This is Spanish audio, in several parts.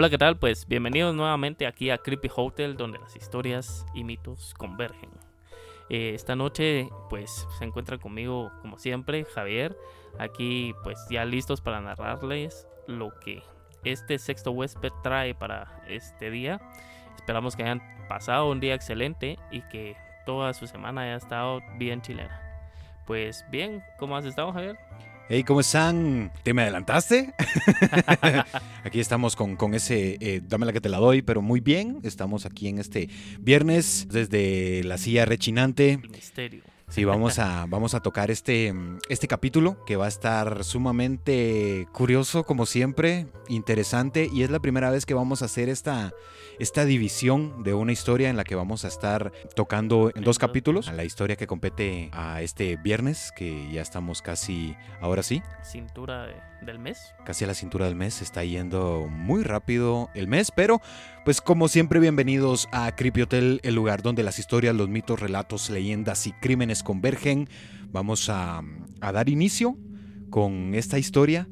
Hola, ¿qué tal? Pues bienvenidos nuevamente aquí a Creepy Hotel, donde las historias y mitos convergen. Eh, esta noche, pues se encuentra conmigo, como siempre, Javier. Aquí, pues ya listos para narrarles lo que este sexto huésped trae para este día. Esperamos que hayan pasado un día excelente y que toda su semana haya estado bien chilena. Pues bien, ¿cómo has estado, Javier? Hey, ¿cómo están? ¿Te me adelantaste? aquí estamos con, con ese, eh, dame la que te la doy, pero muy bien. Estamos aquí en este viernes desde la silla rechinante. Misterio. Sí, vamos a, vamos a tocar este, este capítulo que va a estar sumamente curioso, como siempre, interesante, y es la primera vez que vamos a hacer esta, esta división de una historia en la que vamos a estar tocando en dos capítulos, la historia que compete a este viernes, que ya estamos casi, ahora sí. Cintura del mes. Casi a la cintura del mes, está yendo muy rápido el mes, pero pues como siempre bienvenidos a Creepy Hotel, el lugar donde las historias, los mitos, relatos, leyendas y crímenes convergen. Vamos a, a dar inicio con esta historia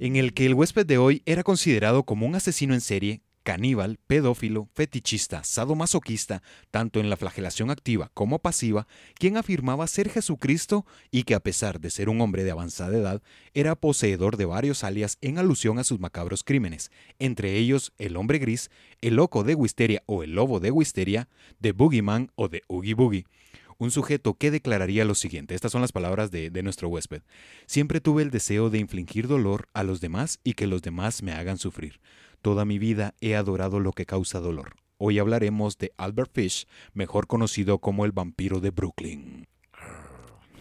en el que el huésped de hoy era considerado como un asesino en serie caníbal, pedófilo, fetichista, sadomasoquista, tanto en la flagelación activa como pasiva, quien afirmaba ser Jesucristo y que a pesar de ser un hombre de avanzada edad, era poseedor de varios alias en alusión a sus macabros crímenes, entre ellos el hombre gris, el loco de Wisteria o el lobo de Wisteria, de Boogeyman o de Oogie Boogie un sujeto que declararía lo siguiente, estas son las palabras de, de, nuestro huésped, siempre tuve el deseo de infligir dolor a los demás y que los demás me hagan sufrir. Toda mi vida he adorado lo que causa dolor. Hoy hablaremos de Albert Fish, mejor conocido como el vampiro de Brooklyn.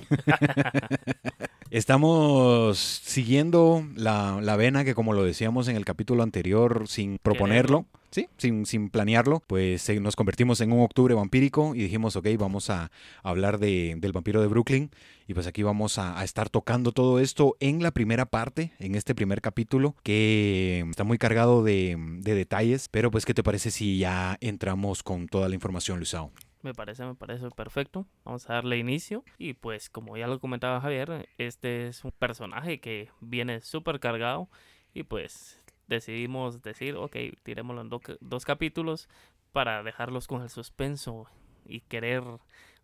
Estamos siguiendo la, la, vena que, como lo decíamos en el capítulo anterior, sin proponerlo, ¿sí? sin, sin planearlo, pues eh, nos convertimos en un octubre vampírico y dijimos, ok, vamos a hablar de, del vampiro de Brooklyn. Y pues aquí vamos a, a, estar tocando todo esto en la primera parte, en este primer capítulo, que está muy cargado de, de detalles. Pero pues, ¿qué te parece si ya entramos con toda la información, Luisao? Me parece, me parece perfecto. Vamos a darle inicio. Y pues, como ya lo comentaba Javier, este es un personaje que viene súper cargado. Y pues decidimos decir, ok, tirémoslo en do dos capítulos para dejarlos con el suspenso y querer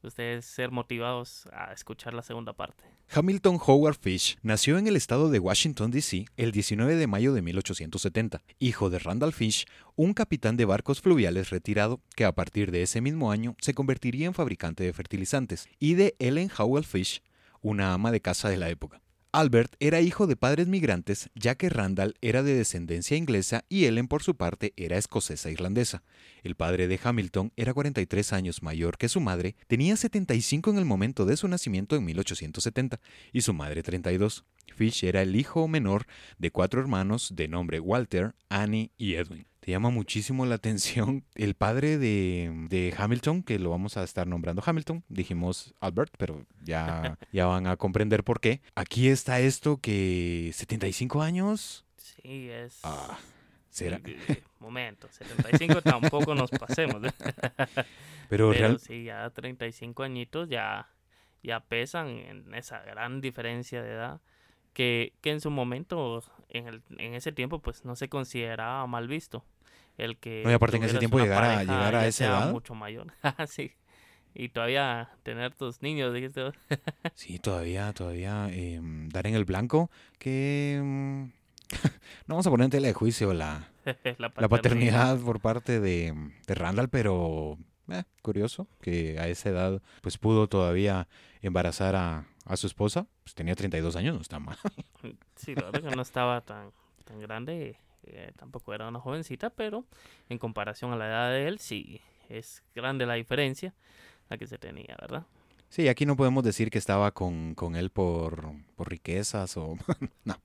ustedes ser motivados a escuchar la segunda parte. Hamilton Howard Fish nació en el estado de Washington, D.C. el 19 de mayo de 1870, hijo de Randall Fish, un capitán de barcos fluviales retirado que a partir de ese mismo año se convertiría en fabricante de fertilizantes, y de Ellen Howell Fish, una ama de casa de la época. Albert era hijo de padres migrantes, ya que Randall era de descendencia inglesa y Ellen por su parte era escocesa irlandesa. El padre de Hamilton era 43 años mayor que su madre, tenía 75 en el momento de su nacimiento en 1870 y su madre 32. Fish era el hijo menor de cuatro hermanos de nombre Walter, Annie y Edwin. Te llama muchísimo la atención el padre de, de, Hamilton, que lo vamos a estar nombrando Hamilton. Dijimos Albert, pero ya, ya van a comprender por qué. Aquí está esto que 75 años. Sí, es... Ah, ¿será? Momento, 75 tampoco nos pasemos. Pero, Pero real... sí, ya 35 añitos ya, ya pesan en esa gran diferencia de edad que, que en su momento, en, el, en ese tiempo, pues no se consideraba mal visto. El que no, y aparte en ese tiempo llegar a, llegar a esa edad. mucho mayor. sí. Y todavía tener tus niños, dijiste. sí, todavía, todavía eh, dar en el blanco que... no vamos a poner en tela de juicio la, la, paternidad. la paternidad por parte de, de Randall, pero eh, curioso que a esa edad pues pudo todavía embarazar a, a su esposa. Pues tenía 32 años, no está mal. Sí, la verdad que no estaba tan, tan grande. Eh, tampoco era una jovencita, pero en comparación a la edad de él, sí, es grande la diferencia la que se tenía, ¿verdad? Sí, aquí no podemos decir que estaba con, con él por, por riquezas o... no,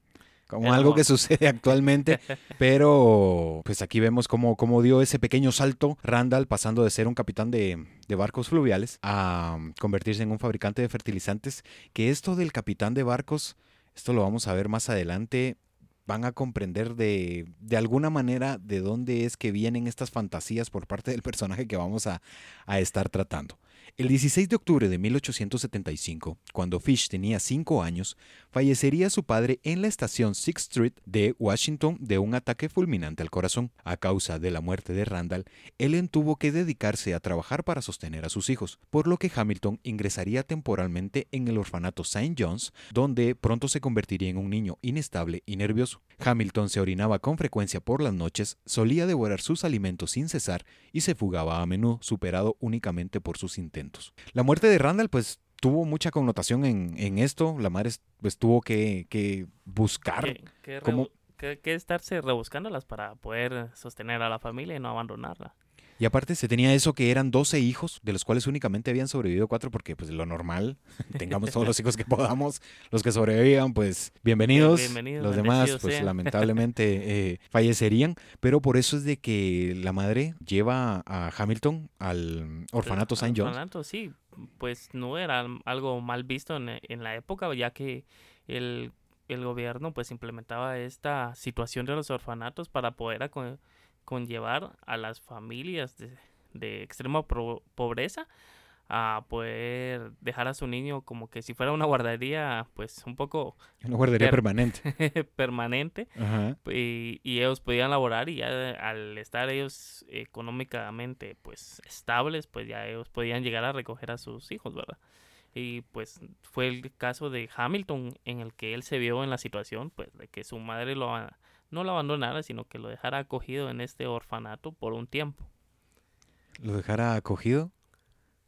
como algo que sucede actualmente, pero pues aquí vemos cómo, cómo dio ese pequeño salto Randall pasando de ser un capitán de, de barcos fluviales a convertirse en un fabricante de fertilizantes, que esto del capitán de barcos, esto lo vamos a ver más adelante, van a comprender de, de alguna manera de dónde es que vienen estas fantasías por parte del personaje que vamos a, a estar tratando. El 16 de octubre de 1875, cuando Fish tenía 5 años, fallecería su padre en la estación Sixth Street de Washington de un ataque fulminante al corazón. A causa de la muerte de Randall, Ellen tuvo que dedicarse a trabajar para sostener a sus hijos, por lo que Hamilton ingresaría temporalmente en el orfanato St. John's, donde pronto se convertiría en un niño inestable y nervioso. Hamilton se orinaba con frecuencia por las noches, solía devorar sus alimentos sin cesar y se fugaba a menudo, superado únicamente por sus intentos. La muerte de Randall, pues tuvo mucha connotación en, esto. La madre pues tuvo que, buscar que, estarse rebuscándolas para poder sostener a la familia y no abandonarla. Y aparte se tenía eso que eran 12 hijos, de los cuales únicamente habían sobrevivido cuatro, porque pues lo normal, tengamos todos los hijos que podamos, los que sobrevivan, pues bienvenidos, los demás pues lamentablemente eh, fallecerían, pero por eso es de que la madre lleva a Hamilton al orfanato St. John. Orfanato, sí, pues no era algo mal visto en, en la época, ya que el, el gobierno pues implementaba esta situación de los orfanatos para poder conllevar a las familias de, extrema pobreza a poder dejar a su niño como que si fuera una guardería, pues un poco... Una guardería permanente. permanente. Y, y, ellos podían laborar y ya al estar ellos económicamente pues estables, pues ya ellos podían llegar a recoger a sus hijos, ¿verdad? Y pues fue el caso de Hamilton en el que él se vio en la situación pues de que su madre lo no lo abandonara, sino que lo dejara acogido en este orfanato por un tiempo. ¿Lo dejara acogido?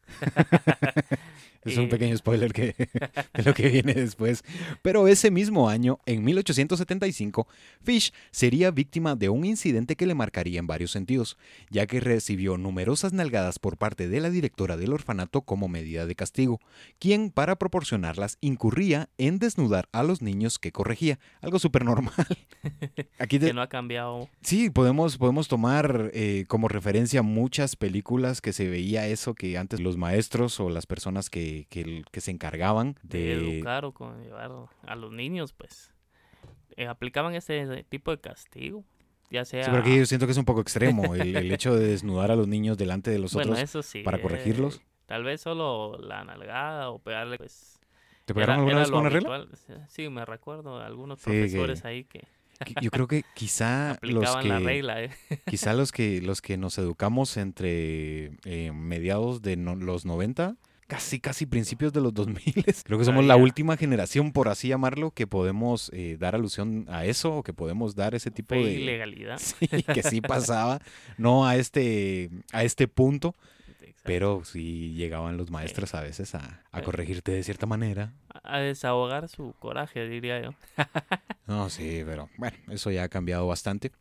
Es un pequeño spoiler que, de lo que viene después. Pero ese mismo año, en 1875, Fish sería víctima de un incidente que le marcaría en varios sentidos, ya que recibió numerosas nalgadas por parte de la directora del orfanato como medida de castigo, quien para proporcionarlas incurría en desnudar a los niños que corregía, algo súper normal. Aquí Que no ha cambiado. Sí, podemos, podemos tomar eh, como referencia muchas películas que se veía eso, que antes los maestros o las personas que que, se encargaban de... educar o con llevar a los niños, pues eh, aplicaban ese tipo de castigo. Ya sea... Sí, pero yo siento que es un poco extremo el, hecho de desnudar a los niños delante de los otros para corregirlos. Eh, tal vez solo la nalgada o pegarle, pues... ¿Te pegaron alguna vez con una regla? Sí, me recuerdo algunos profesores ahí que... Yo creo que quizá los que, la regla, ¿eh? quizá los que los que nos educamos entre mediados de los 90 casi, casi principios de los 2000. Creo que somos la última generación, por así llamarlo, que podemos eh, dar alusión a eso o que podemos dar ese tipo de... ilegalidad. Sí, que sí pasaba, no a este, a este punto, pero sí llegaban los maestros a veces a, a corregirte de cierta manera. A desahogar su coraje, diría yo. no, sí, pero bueno, eso ya ha cambiado bastante.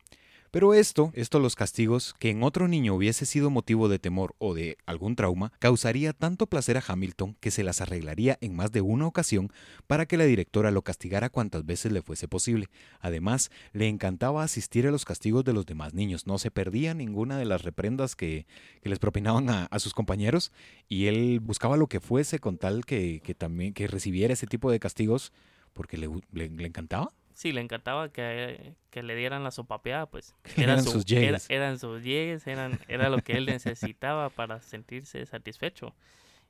Pero esto, esto los castigos, que en otro niño hubiese sido motivo de temor o de algún trauma, causaría tanto placer a Hamilton que se las arreglaría en más de una ocasión para que la directora lo castigara cuantas veces le fuese posible. Además, le encantaba asistir a los castigos de los demás niños, no se perdía ninguna de las reprendas que, les propinaban a, sus compañeros y él buscaba lo que fuese con tal que, también que recibiera ese tipo de castigos porque le encantaba. Sí, le encantaba que, le dieran la sopapeada, pues. eran sus llegues. eran sus llegues, eran, era lo que él necesitaba para sentirse satisfecho.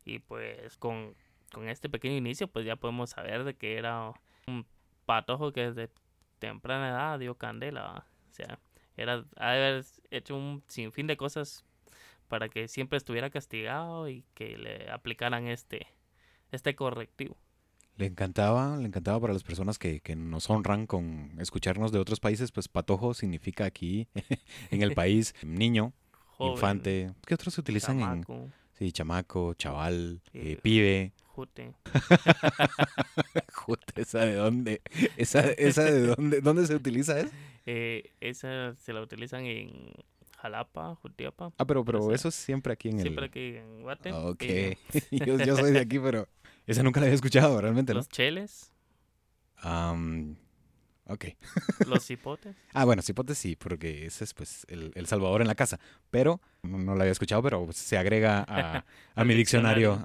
Y pues con, este pequeño inicio, pues ya podemos saber de que era un patojo que desde temprana edad dio candela. O sea, era haber hecho un sinfín de cosas para que siempre estuviera castigado y que le aplicaran este, este correctivo. Le encantaba, le encantaba para las personas que, nos honran con escucharnos de otros países, pues patojo significa aquí en el país niño, infante. ¿Qué otros se utilizan chamaco. en...? Sí, chamaco, chaval, eh, pibe. Jute. Jute, ¿esa de dónde? ¿Esa, esa de dónde? ¿Dónde se utiliza eso? Eh, esa se la utilizan en Jalapa, Jutiapa. Ah, pero, pero eso es siempre aquí en el... Siempre aquí en Guate. Ok. yo, yo soy de aquí, pero esa nunca la había escuchado, realmente, ¿no? Los cheles. ok. Los cipotes. ah, bueno, cipotes sí, porque ese es pues el, Salvador en la casa. Pero no, la había escuchado, pero se agrega a, mi diccionario.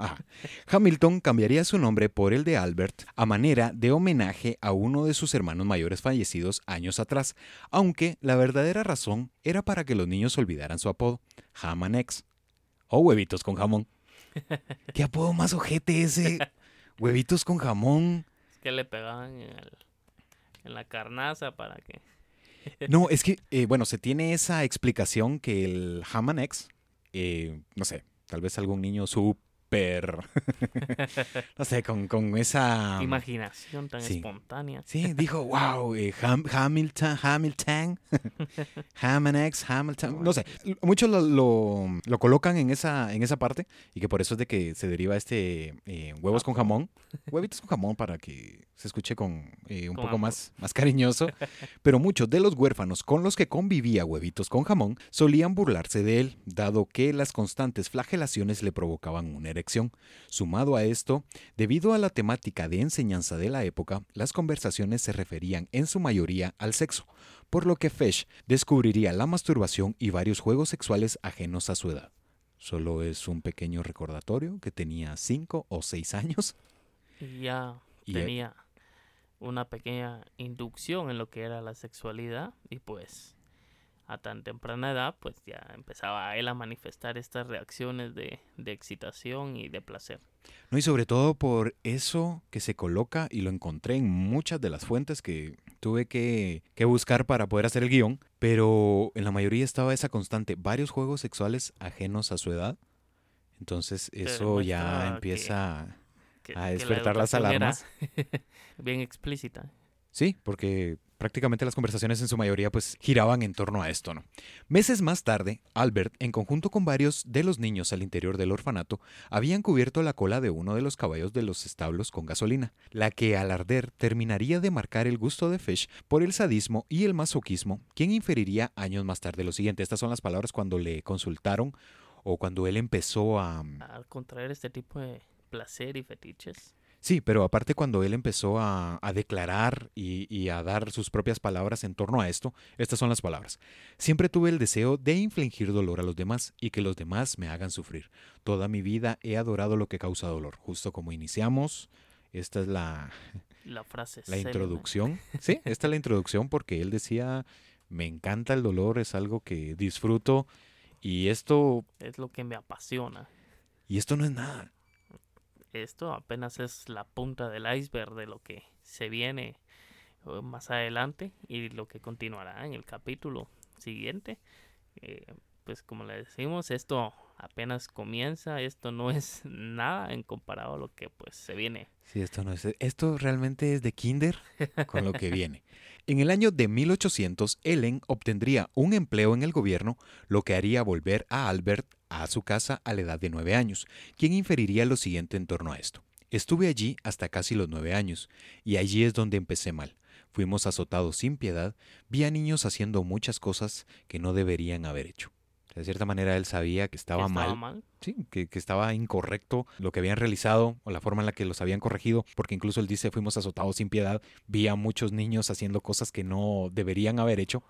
Hamilton cambiaría su nombre por el de Albert a manera de homenaje a uno de sus hermanos mayores fallecidos años atrás, aunque la verdadera razón era para que los niños olvidaran su apodo, Ham X, o huevitos con jamón. ¿Qué apodo más ojete ese? Huevitos con jamón. Es que le pegaban en, el- en la carnaza para que... No, es que, eh, bueno, se tiene esa explicación que el ham and eggs, eh, no sé, tal vez algún niño súper, no sé, con, con esa... Imaginación tan sí. espontánea. Sí, dijo, wow, eh, Ham- Hamilton, Hamilton, Ham and eggs, Hamilton, no sé, muchos lo, lo, lo colocan en esa, en esa parte y que por eso es de que se deriva este eh, huevos con jamón, huevitos con jamón para que se escuche con eh, un Con poco amor. más, más cariñoso, pero muchos de los huérfanos con los que convivía huevitos con jamón solían burlarse de él, dado que las constantes flagelaciones le provocaban una erección. Sumado a esto, debido a la temática de enseñanza de la época, las conversaciones se referían en su mayoría al sexo, por lo que Fesh descubriría la masturbación y varios juegos sexuales ajenos a su edad. Solo es un pequeño recordatorio que tenía 5 o 6 años. Ya Y, tenía una pequeña inducción en lo que era la sexualidad y pues a tan temprana edad pues ya empezaba él a manifestar estas reacciones de, de excitación y de placer. No, y sobre todo por eso que se coloca, y lo encontré en muchas de las fuentes que tuve que, que buscar para poder hacer el guion, pero en la mayoría estaba esa constante, varios juegos sexuales ajenos a su edad. Entonces eso ya que- empieza que- a que la despertar las era alarmas. bien explícita. Sí, porque prácticamente las conversaciones en su mayoría pues giraban en torno a esto, ¿no? Meses más tarde, Albert, en conjunto con varios de los niños al interior del orfanato, habían cubierto la cola de uno de los caballos de los establos con gasolina, la que al arder terminaría de marcar el gusto de Fish por el sadismo y el masoquismo, quien inferiría años más tarde lo siguiente. Estas son las palabras cuando le consultaron o cuando él empezó a... Al contraer este tipo de placer y fetiches. Sí, pero aparte cuando él empezó a, a declarar y, y a dar sus propias palabras en torno a esto, estas son las palabras. Siempre tuve el deseo de infligir dolor a los demás y que los demás me hagan sufrir. Toda mi vida he adorado lo que causa dolor. Justo como iniciamos, esta es la, La frase la introducción. Sí, esta es la introducción porque él decía, me encanta el dolor, es algo que disfruto y esto, Es lo que me apasiona. y esto no es nada. Esto apenas es la punta del iceberg de lo que se viene eh, más adelante y lo que continuará en el capítulo siguiente. Eh, pues como le decimos, esto apenas comienza, esto no es nada en comparado a lo que pues se viene. Sí, esto no es. Esto realmente es de Kinder con lo que viene. En el año de 1800, Ellen obtendría un empleo en el gobierno, lo que haría volver a Albert a su casa a la edad de nueve años, quien inferiría lo siguiente en torno a esto. Estuve allí hasta casi los nueve años, y allí es donde empecé mal. Fuimos azotados sin piedad, vi a niños haciendo muchas cosas que no deberían haber hecho. De cierta manera él sabía que estaba, que estaba mal, mal. Sí, que, que estaba incorrecto lo que habían realizado o la forma en la que los habían corregido, porque incluso él dice, fuimos azotados sin piedad, vi a muchos niños haciendo cosas que no deberían haber hecho.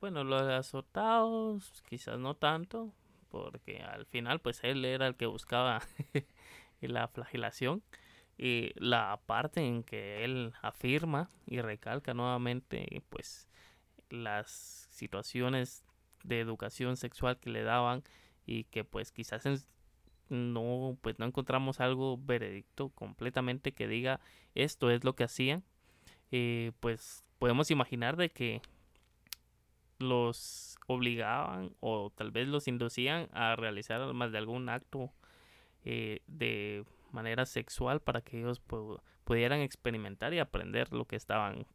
Bueno, lo de azotados quizás no tanto, porque al final pues él era el que buscaba la flagelación y la parte en que él afirma y recalca nuevamente pues las situaciones de educación sexual que le daban y que pues quizás no pues no encontramos algo veredicto completamente que diga esto es lo que hacían eh, pues podemos imaginar de que los obligaban o tal vez los inducían a realizar más de algún acto eh, de manera sexual para que ellos pu- pudieran experimentar y aprender lo que estaban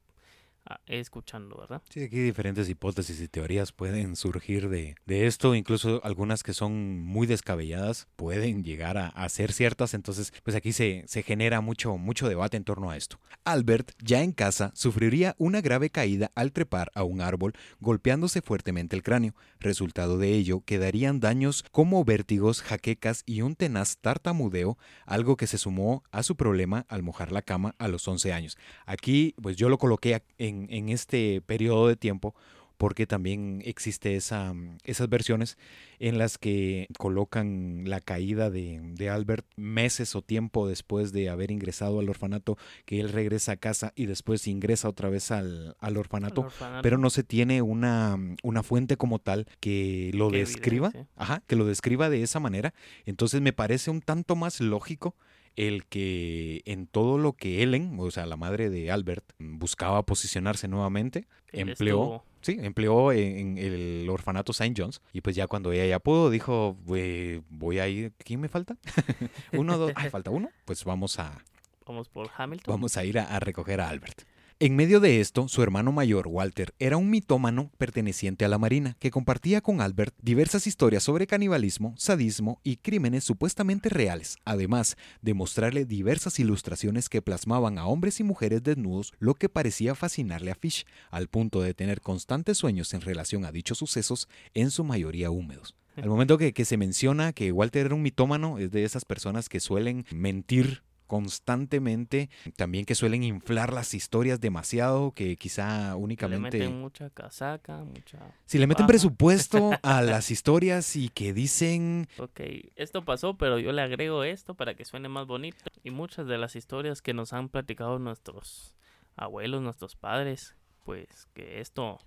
escuchando, ¿verdad? Sí, aquí diferentes hipótesis y teorías pueden surgir de, de esto, incluso algunas que son muy descabelladas pueden llegar a, a ser ciertas, entonces pues aquí se, se genera mucho, mucho debate en torno a esto. Albert, ya en casa, sufriría una grave caída al trepar a un árbol, golpeándose fuertemente el cráneo. Resultado de ello, quedarían daños como vértigos, jaquecas y un tenaz tartamudeo, algo que se sumó a su problema al mojar la cama a los 11 años. Aquí, pues yo lo coloqué en, en este periodo de tiempo porque también existe esa, esas versiones en las que colocan la caída de, de, Albert meses o tiempo después de haber ingresado al orfanato, que él regresa a casa y después ingresa otra vez al, al, orfanato, pero no se tiene una, una fuente como tal que lo describa, ajá, que lo describa de esa manera. Entonces me parece un tanto más lógico el que en todo lo que Ellen, o sea, la madre de Albert, buscaba posicionarse nuevamente, empleó, sí, empleó en, el orfanato St. John's y pues ya cuando ella ya pudo, dijo, voy a ir, ¿quién me falta? uno, dos, ay, falta uno, pues vamos a... Vamos por Hamilton. Vamos a ir a recoger a Albert. En medio de esto, su hermano mayor, Walter, era un mitómano perteneciente a la Marina, que compartía con Albert diversas historias sobre canibalismo, sadismo y crímenes supuestamente reales, además de mostrarle diversas ilustraciones que plasmaban a hombres y mujeres desnudos, lo que parecía fascinarle a Fish, al punto de tener constantes sueños en relación a dichos sucesos, en su mayoría húmedos. Al momento que, que se menciona que Walter era un mitómano, es de esas personas que suelen mentir constantemente, también que suelen inflar las historias demasiado, que quizá únicamente... Le meten mucha casaca, mucha... Si le meten presupuesto a las historias y que dicen... Ok, esto pasó, pero yo le agrego esto para que suene más bonito. Y muchas de las historias que nos han platicado nuestros abuelos, nuestros padres, pues que esto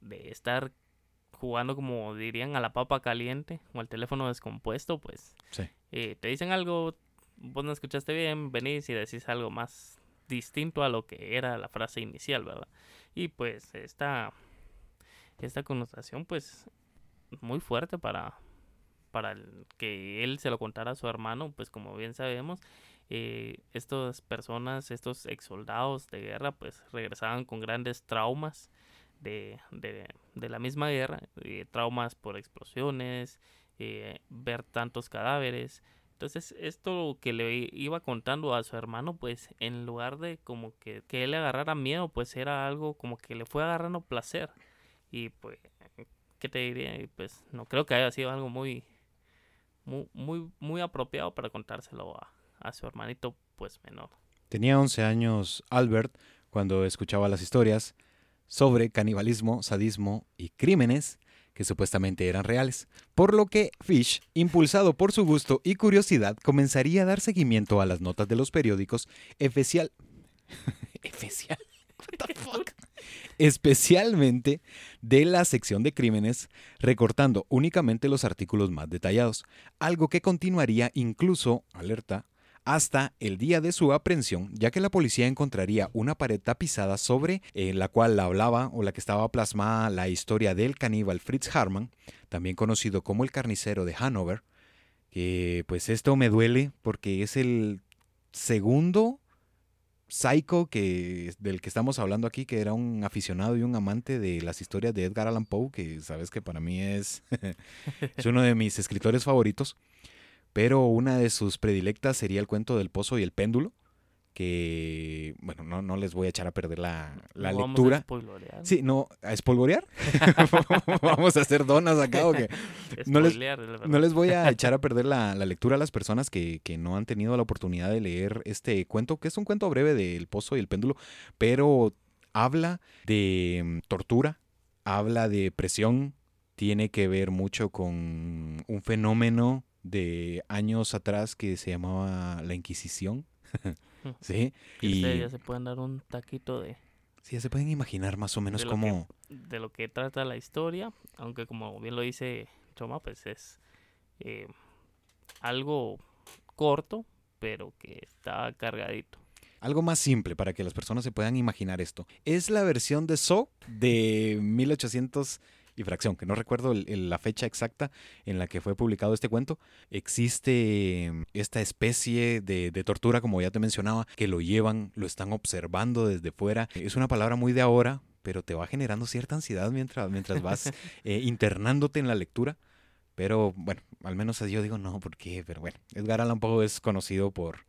de estar jugando como dirían a la papa caliente o al teléfono descompuesto, pues eh, te dicen algo, vos no escuchaste bien, venís y decís algo más distinto a lo que era la frase inicial, ¿verdad? Y pues esta, esta connotación pues muy fuerte para, para que él se lo contara a su hermano, pues como bien sabemos, eh, estas personas, estos ex soldados de guerra, pues regresaban con grandes traumas de, de, de la misma guerra, eh, traumas por explosiones, eh, ver tantos cadáveres, entonces, esto que le iba contando a su hermano, pues en lugar de como que, que él le agarrara miedo, pues era algo como que le fue agarrando placer. Y pues, ¿qué te diría? Pues no creo que haya sido algo muy, muy, muy, muy apropiado para contárselo a, a su hermanito, pues menor. Tenía 11 años Albert cuando escuchaba las historias sobre canibalismo, sadismo y crímenes que supuestamente eran reales, por lo que Fish, impulsado por su gusto y curiosidad, comenzaría a dar seguimiento a las notas de los periódicos, especial... especial... especialmente de la sección de crímenes, recortando únicamente los artículos más detallados, algo que continuaría incluso, alerta, hasta el día de su aprehensión, ya que la policía encontraría una pared tapizada sobre la cual hablaba o la que estaba plasmada la historia del caníbal Fritz Harman, también conocido como el carnicero de Hanover, que pues esto me duele porque es el segundo psycho que, del que estamos hablando aquí, que era un aficionado y un amante de las historias de Edgar Allan Poe, que sabes que para mí es, es uno de mis escritores favoritos pero una de sus predilectas sería el cuento del pozo y el péndulo, que, bueno, no, no les voy a echar a perder la, la lectura. Vamos a sí, no, ¿a espolvorear? vamos a hacer donas acá o qué. No les, no les voy a echar a perder la, la lectura a las personas que, que, no han tenido la oportunidad de leer este cuento, que es un cuento breve del pozo y el péndulo, pero habla de mm, tortura, habla de presión, tiene que ver mucho con un fenómeno de años atrás que se llamaba la Inquisición. sí. Y ya se pueden dar un taquito de... Sí, ya se pueden imaginar más o menos cómo... de lo que trata la historia, aunque como bien lo dice Choma, pues es eh, algo corto, pero que está cargadito. Algo más simple para que las personas se puedan imaginar esto. Es la versión de So de 1800 y fracción, que no recuerdo la fecha exacta en la que fue publicado este cuento, existe em, esta especie de, tortura, como ya te mencionaba, que lo llevan, lo están observando desde fuera. Es una palabra muy de ahora, pero te va generando cierta ansiedad mientras, mientras vas eh, internándote en la lectura. Pero bueno, al menos yo digo no, ¿por qué? Pero bueno, Edgar Allan Poe es conocido por,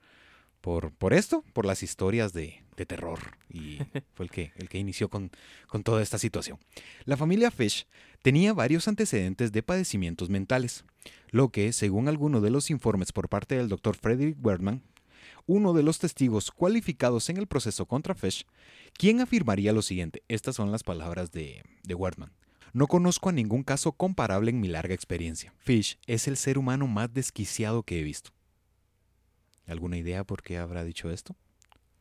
por, por esto, por las historias de, de terror. Y fue el que, el que inició con, con toda esta situación. La familia Fish tenía varios antecedentes de padecimientos mentales, lo que, según algunos de los informes por parte del doctor Frederick Wertman, uno de los testigos cualificados en el proceso contra Fish, quien afirmaría lo siguiente. Estas son las palabras de, de. No conozco a ningún caso comparable en mi larga experiencia. Fish es el ser humano más desquiciado que he visto. ¿Alguna idea por qué habrá dicho esto?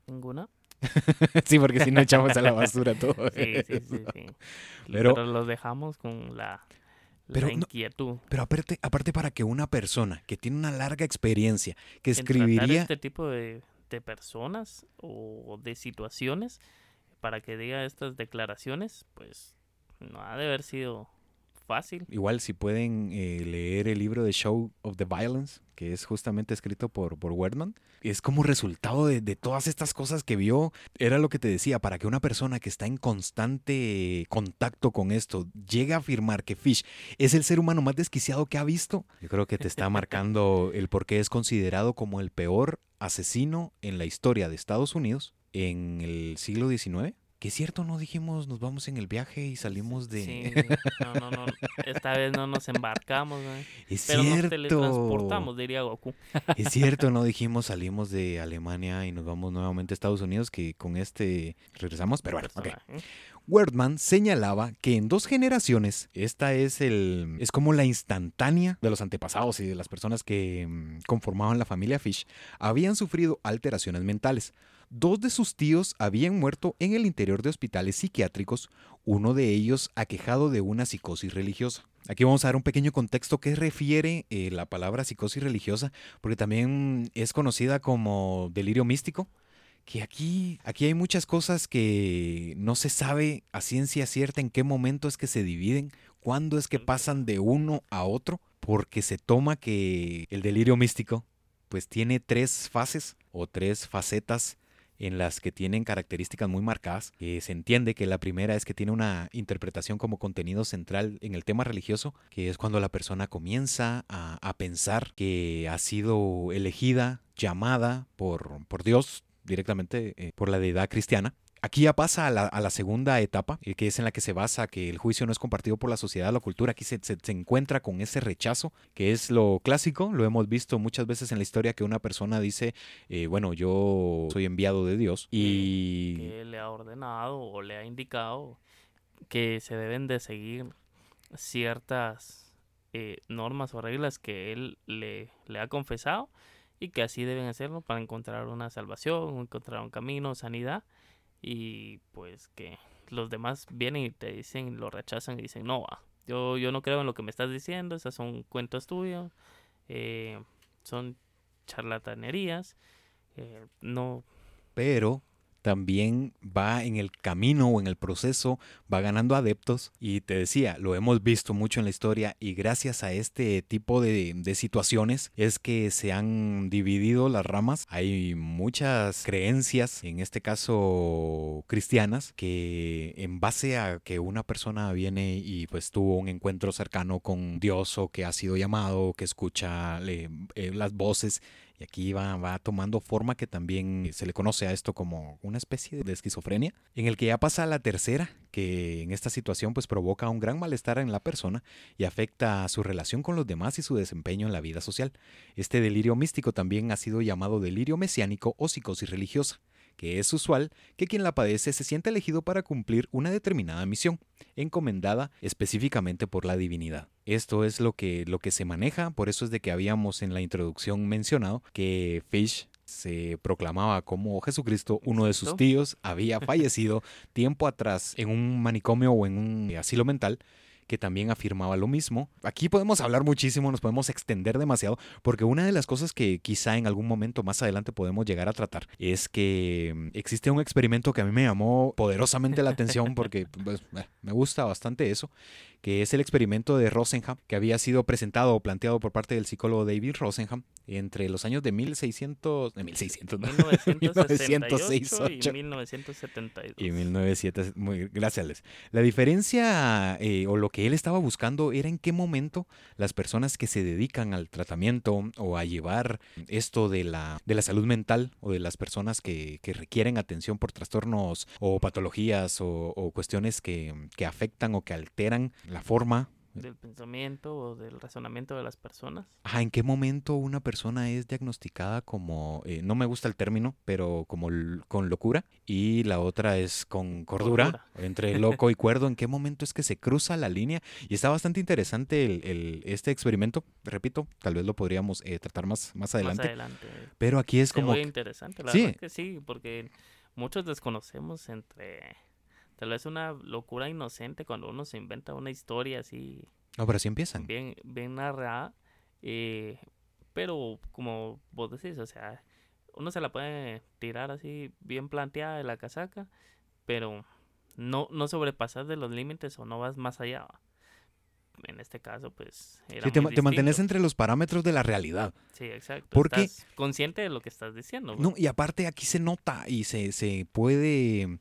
¿Ninguna? sí, porque si no echamos a la basura todo. Sí, sí, sí. sí. Pero- Pero, los dejamos con la, la Pero no- inquietud. Pero aparte, aparte para que una persona que tiene una larga experiencia, que escribiría... este tipo de, de personas o de situaciones para que diga estas declaraciones, pues no ha de haber sido fácil. Igual si pueden eh, leer el libro de Show of the Violence, que es justamente escrito por, por Werdman, es como resultado de, de todas estas cosas que vio. Era lo que te decía, para que una persona que está en constante contacto con esto llegue a afirmar que Fish es el ser humano más desquiciado que ha visto, yo creo que te está marcando el por qué es considerado como el peor asesino en la historia de Estados Unidos en el siglo XIX. Que es cierto, no dijimos nos vamos en el viaje y salimos de... Sí, no, no, no. Esta vez no nos embarcamos, ¿no? Es pero nos cierto. teletransportamos, diría Goku. Es cierto, no dijimos salimos de Alemania y nos vamos nuevamente a Estados Unidos, que con este regresamos, pero bueno, ok. Señalaba que en dos generaciones, esta es el es como la instantánea de los antepasados y de las personas que mm, conformaban la familia Fish, habían sufrido alteraciones mentales. Dos de sus tíos habían muerto en el interior de hospitales psiquiátricos, uno de ellos aquejado de una psicosis religiosa. Aquí vamos a dar un pequeño contexto que refiere eh, la palabra psicosis religiosa, porque también es conocida como delirio místico que aquí, aquí hay muchas cosas que no se sabe a ciencia cierta en qué momento es que se dividen, cuándo es que pasan de uno a otro, porque se toma que el delirio místico pues tiene tres fases o tres facetas en las que tienen características muy marcadas. Eh, se entiende que la primera es que tiene una interpretación como contenido central en el tema religioso, que es cuando la persona comienza a, a pensar que ha sido elegida, llamada por, por Dios directamente eh, por la deidad cristiana. Aquí ya pasa a la, segunda etapa, eh, que es en la que se basa que el juicio no es compartido por la sociedad o la cultura. Aquí se, se- se encuentra con ese rechazo, que es lo clásico. Lo hemos visto muchas veces en la historia que una persona dice, eh, bueno, yo soy enviado de Dios. Y que le ha ordenado o le ha indicado que se deben de seguir ciertas eh, normas o reglas que él le, le ha confesado y que así deben hacerlo para encontrar una salvación, encontrar un camino, sanidad y pues que los demás vienen y te dicen, lo rechazan y dicen, no, va, yo, yo no creo en lo que me estás diciendo, esas son cuentos tuyos, eh, son charlatanerías, eh, no, pero también va en el camino o en el proceso, va ganando adeptos. Y te decía, lo hemos visto mucho en la historia y gracias a este tipo de, de situaciones es que se han dividido las ramas. Hay muchas creencias, en este caso cristianas, que en base a que una persona viene y pues tuvo un encuentro cercano con Dios o que ha sido llamado, que escucha eh, las voces y aquí va, tomando forma que también se le conoce a esto como una especie de esquizofrenia, en el que ya pasa la tercera, que en esta situación pues provoca un gran malestar en la persona y afecta a su relación con los demás y su desempeño en la vida social. Este delirio místico también ha sido llamado delirio mesiánico o psicosis religiosa que es usual que quien la padece se sienta elegido para cumplir una determinada misión, encomendada específicamente por la divinidad. Esto es lo que, lo que se maneja, por eso es de que habíamos en la introducción mencionado que Fish se proclamaba como Jesucristo, uno de sus tíos había fallecido tiempo atrás en un manicomio o en un asilo mental que también afirmaba lo mismo. Aquí podemos hablar muchísimo, nos podemos extender demasiado, porque una de las cosas que quizá en algún momento más adelante podemos llegar a tratar es que mm, existe un experimento que a mí me llamó poderosamente la atención porque pues, eh, me gusta bastante eso, que es el experimento de Rosenham, que había sido presentado o planteado por parte del psicólogo David Rosenham entre los años de 1600, de 1600, ¿no? 1968 y 1968. 1972. Y 1907, muy, gracias Les. La diferencia eh, o lo que él estaba buscando era en qué momento las personas que se dedican al tratamiento o a llevar esto de la, de la salud mental o de las personas que, que requieren atención por trastornos o patologías o, o cuestiones que, que afectan o que alteran la forma del pensamiento o del razonamiento de las personas. Ajá, ¿en qué momento una persona es diagnosticada como, eh, no me gusta el término, pero como con locura? Y la otra es con cordura, Cordura. entre loco y cuerdo. ¿En qué momento es que se cruza la línea? Y está bastante interesante el, el- este experimento. Repito, tal vez lo podríamos eh, tratar más, más adelante. Más adelante. Pero aquí es como... oye interesante, la Sí. verdad que sí, porque muchos desconocemos entre tal vez una locura inocente cuando uno se inventa una historia así No, pero así empiezan. bien, bien narrada, eh, pero como vos decís, o sea, uno se la puede tirar así bien planteada de la casaca, pero no, no sobrepasas de los límites o no vas más allá. En este caso, pues, era Sí, te, muy te mantienes entre los parámetros de la realidad. Sí, exacto. porque- Estás consciente de lo que estás diciendo. No, y aparte aquí se nota y se, se puede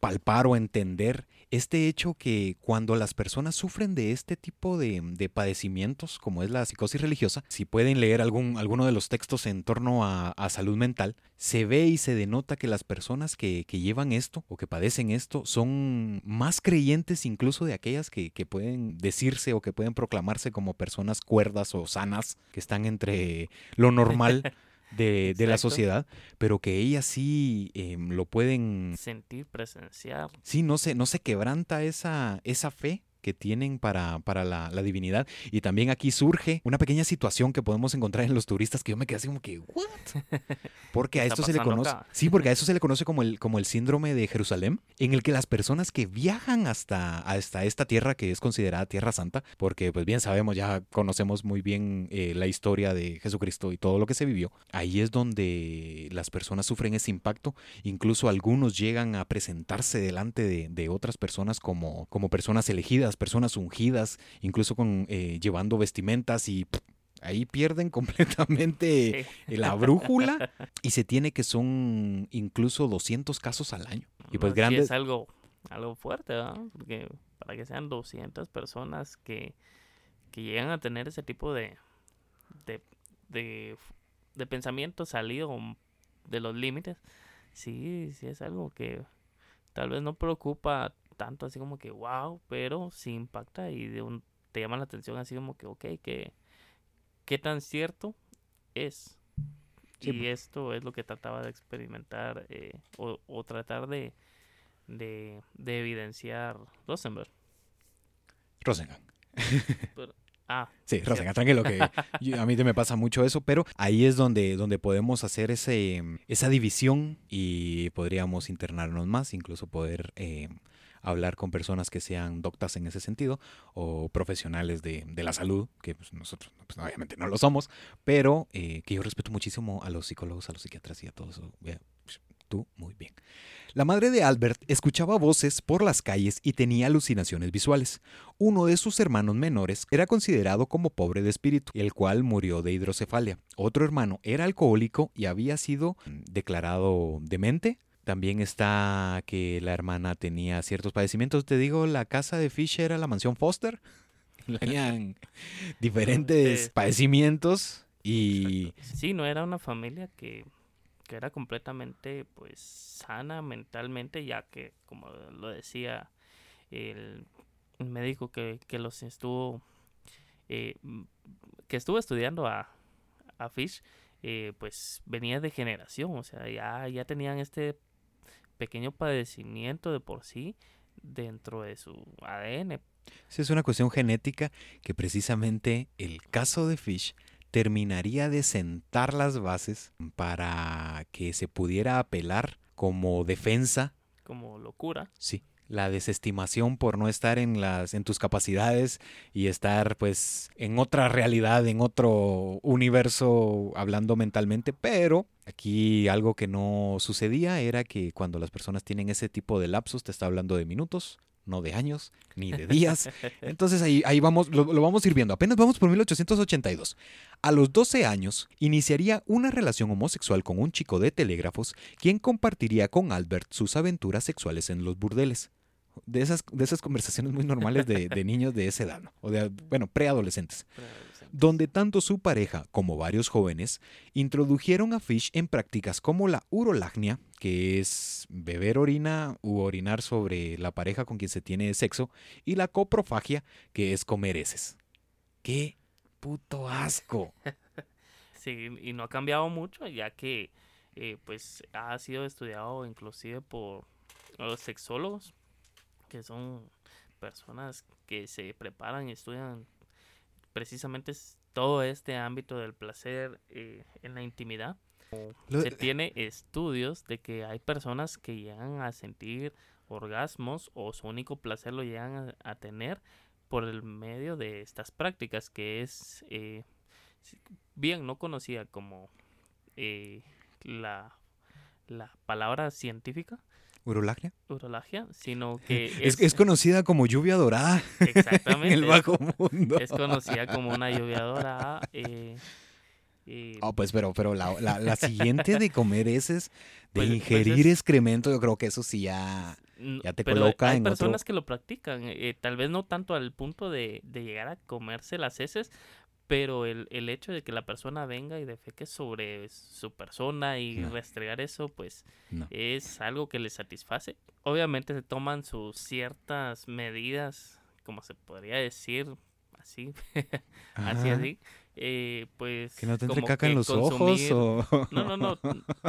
palpar o entender este hecho que cuando las personas sufren de este tipo de, de padecimientos, como es la psicosis religiosa, si pueden leer algún, alguno de los textos en torno a, a salud mental, se ve y se denota que las personas que, que llevan esto o que padecen esto son más creyentes incluso de aquellas que, que pueden decirse o que pueden proclamarse como personas cuerdas o sanas, que están entre lo normal de, de la sociedad, pero que ellas sí em, lo pueden, Sentir, presenciar. sí, no se, no se quebranta esa, esa fe que tienen para, para la, la divinidad. Y también aquí surge una pequeña situación que podemos encontrar en los turistas que yo me quedé así como que, ¿what? Porque a ¿Qué está esto se le conoce, acá? sí, porque a eso se le conoce como el, como el síndrome de Jerusalén, en el que las personas que viajan hasta, hasta esta tierra que es considerada Tierra Santa, porque pues bien sabemos, ya conocemos muy bien eh, la historia de Jesucristo y todo lo que se vivió, ahí es donde las personas sufren ese impacto, incluso algunos llegan a presentarse delante de, de otras personas como, como personas elegidas, personas ungidas, incluso con eh, llevando vestimentas y pff, ahí pierden completamente Sí. la brújula y se tiene que son incluso 200 casos al año. Y pues No, sí es algo, algo fuerte, ¿verdad? Porque para que sean 200 personas que, que llegan a tener ese tipo de, de, de, de pensamiento salido de los límites, sí, sí es algo que tal vez no preocupa tanto así como que wow, pero sí impacta y de un, te llama la atención así como que ok, que, ¿qué tan cierto es? Sí, y po- esto es lo que trataba de experimentar eh, o, o tratar de, de, de evidenciar Rosenberg. Rosengan. Ah, Sí, Rosengan, tranquilo, que a mí me pasa mucho eso, pero ahí es donde, donde podemos hacer ese, esa división y podríamos internarnos más, incluso poder eh, hablar con personas que sean doctas en ese sentido o profesionales de, de la salud, que pues, nosotros pues, obviamente no lo somos, pero eh, que yo respeto muchísimo a los psicólogos, a los psiquiatras y a todo eso. Vea, Tú, muy bien. La madre de Albert escuchaba voces por las calles y tenía alucinaciones visuales. Uno de sus hermanos menores era considerado como pobre de espíritu, el cual murió de hidrocefalia. Otro hermano era alcohólico y había sido mm, declarado demente. También está que la hermana tenía ciertos padecimientos. Te digo, la casa de Fish era la mansión Foster. Tenían diferentes padecimientos y sí, no era una familia que, que era completamente pues sana mentalmente, ya que como lo decía el médico que, que los estuvo eh, que estuvo estudiando a, a Fish, eh, pues venía de generación, o sea, ya, ya tenían este pequeño padecimiento de por sí dentro de su ADN. Sí, es una cuestión genética que precisamente el caso de Fish terminaría de sentar las bases para que se pudiera apelar como defensa, como locura. sí, la desestimación por no estar en las en tus capacidades y estar pues en otra realidad, en otro universo hablando mentalmente, pero aquí algo que no sucedía era que cuando las personas tienen ese tipo de lapsos te está hablando de minutos, no de años ni de días. Entonces ahí, ahí vamos, lo, lo vamos a ir viendo. Apenas vamos por 1882. A los 12 años, iniciaría una relación homosexual con un chico de telégrafos, quien compartiría con Albert sus aventuras sexuales en los burdeles. De esas, de esas conversaciones muy normales de, de niños de esa edad, ¿no? o de, bueno, preadolescentes donde tanto su pareja como varios jóvenes introdujeron a Fish en prácticas como la urolagnia, que es beber orina u orinar sobre la pareja con quien se tiene sexo, y la coprofagia, que es comer heces. ¡Qué puto asco! Sí, y no ha cambiado mucho, ya que eh, pues ha sido estudiado inclusive por los sexólogos, que son personas que se preparan y estudian precisamente todo este ámbito del placer eh, en la intimidad. Se tiene estudios de que hay personas que llegan a sentir orgasmos o su único placer lo llegan a, tener por el medio de estas prácticas que es eh, bien no conocida como eh, la, la palabra científica ¿Urolagnia? Urolagnia, sino que... Es, es, conocida como lluvia dorada. Exactamente. en el bajo mundo. Es conocida como una lluvia dorada. Eh, oh, pues, pero, pero la, la, siguiente de comer heces, de pues, pues ingerir excremento, yo creo que eso sí ya, ya te pero coloca hay en personas que lo practican, eh, tal vez no tanto al punto de, de llegar a comerse las heces, pero el, el, hecho de que la persona venga y defeque sobre su persona y restregar eso, pues es algo que le satisface. Obviamente se toman sus ciertas medidas, como se podría decir, así, así, así. Eh, pues que no te entre caca en los ojos o no no no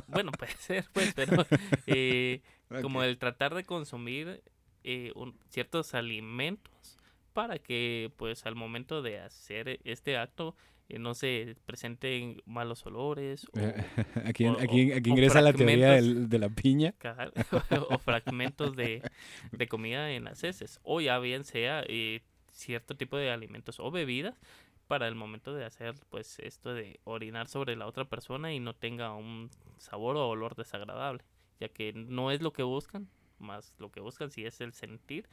bueno puede ser pues pero eh, como el tratar de consumir eh, ciertos alimentos para que pues al momento de hacer este acto eh, no se presenten malos olores. O, aquí, aquí, aquí ingresa la teoría de la piña. o fragmentos de, de, comida en las heces. O ya bien sea eh, cierto tipo de alimentos o bebidas para el momento de hacer pues esto de orinar sobre la otra persona y no tenga un sabor o olor desagradable. Ya que no es lo que buscan, más lo que buscan si es el sentir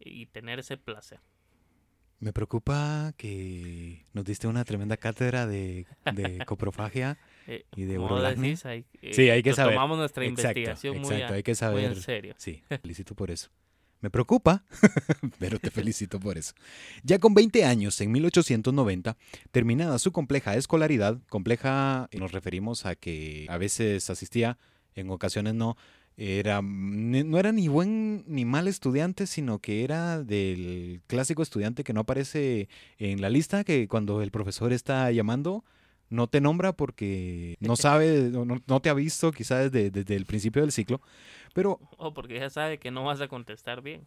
y tener ese placer. Me preocupa que nos diste una tremenda cátedra de, de coprofagia eh, y de urolagnia. Eh, sí, hay que saber. Tomamos nuestra investigación muy, hay que saber. en serio. Sí, felicito por eso. Me preocupa, pero te felicito por eso. Ya con 20 años, en 1890, terminada su compleja escolaridad, compleja nos referimos a que a veces asistía, en ocasiones no, era, no era ni buen ni mal estudiante, sino que era del clásico estudiante que no aparece en la lista, que cuando el profesor está llamando, no te nombra porque no sabe, no, te ha visto quizás desde, desde, el principio del ciclo, pero... O porque ya sabe que no vas a contestar bien.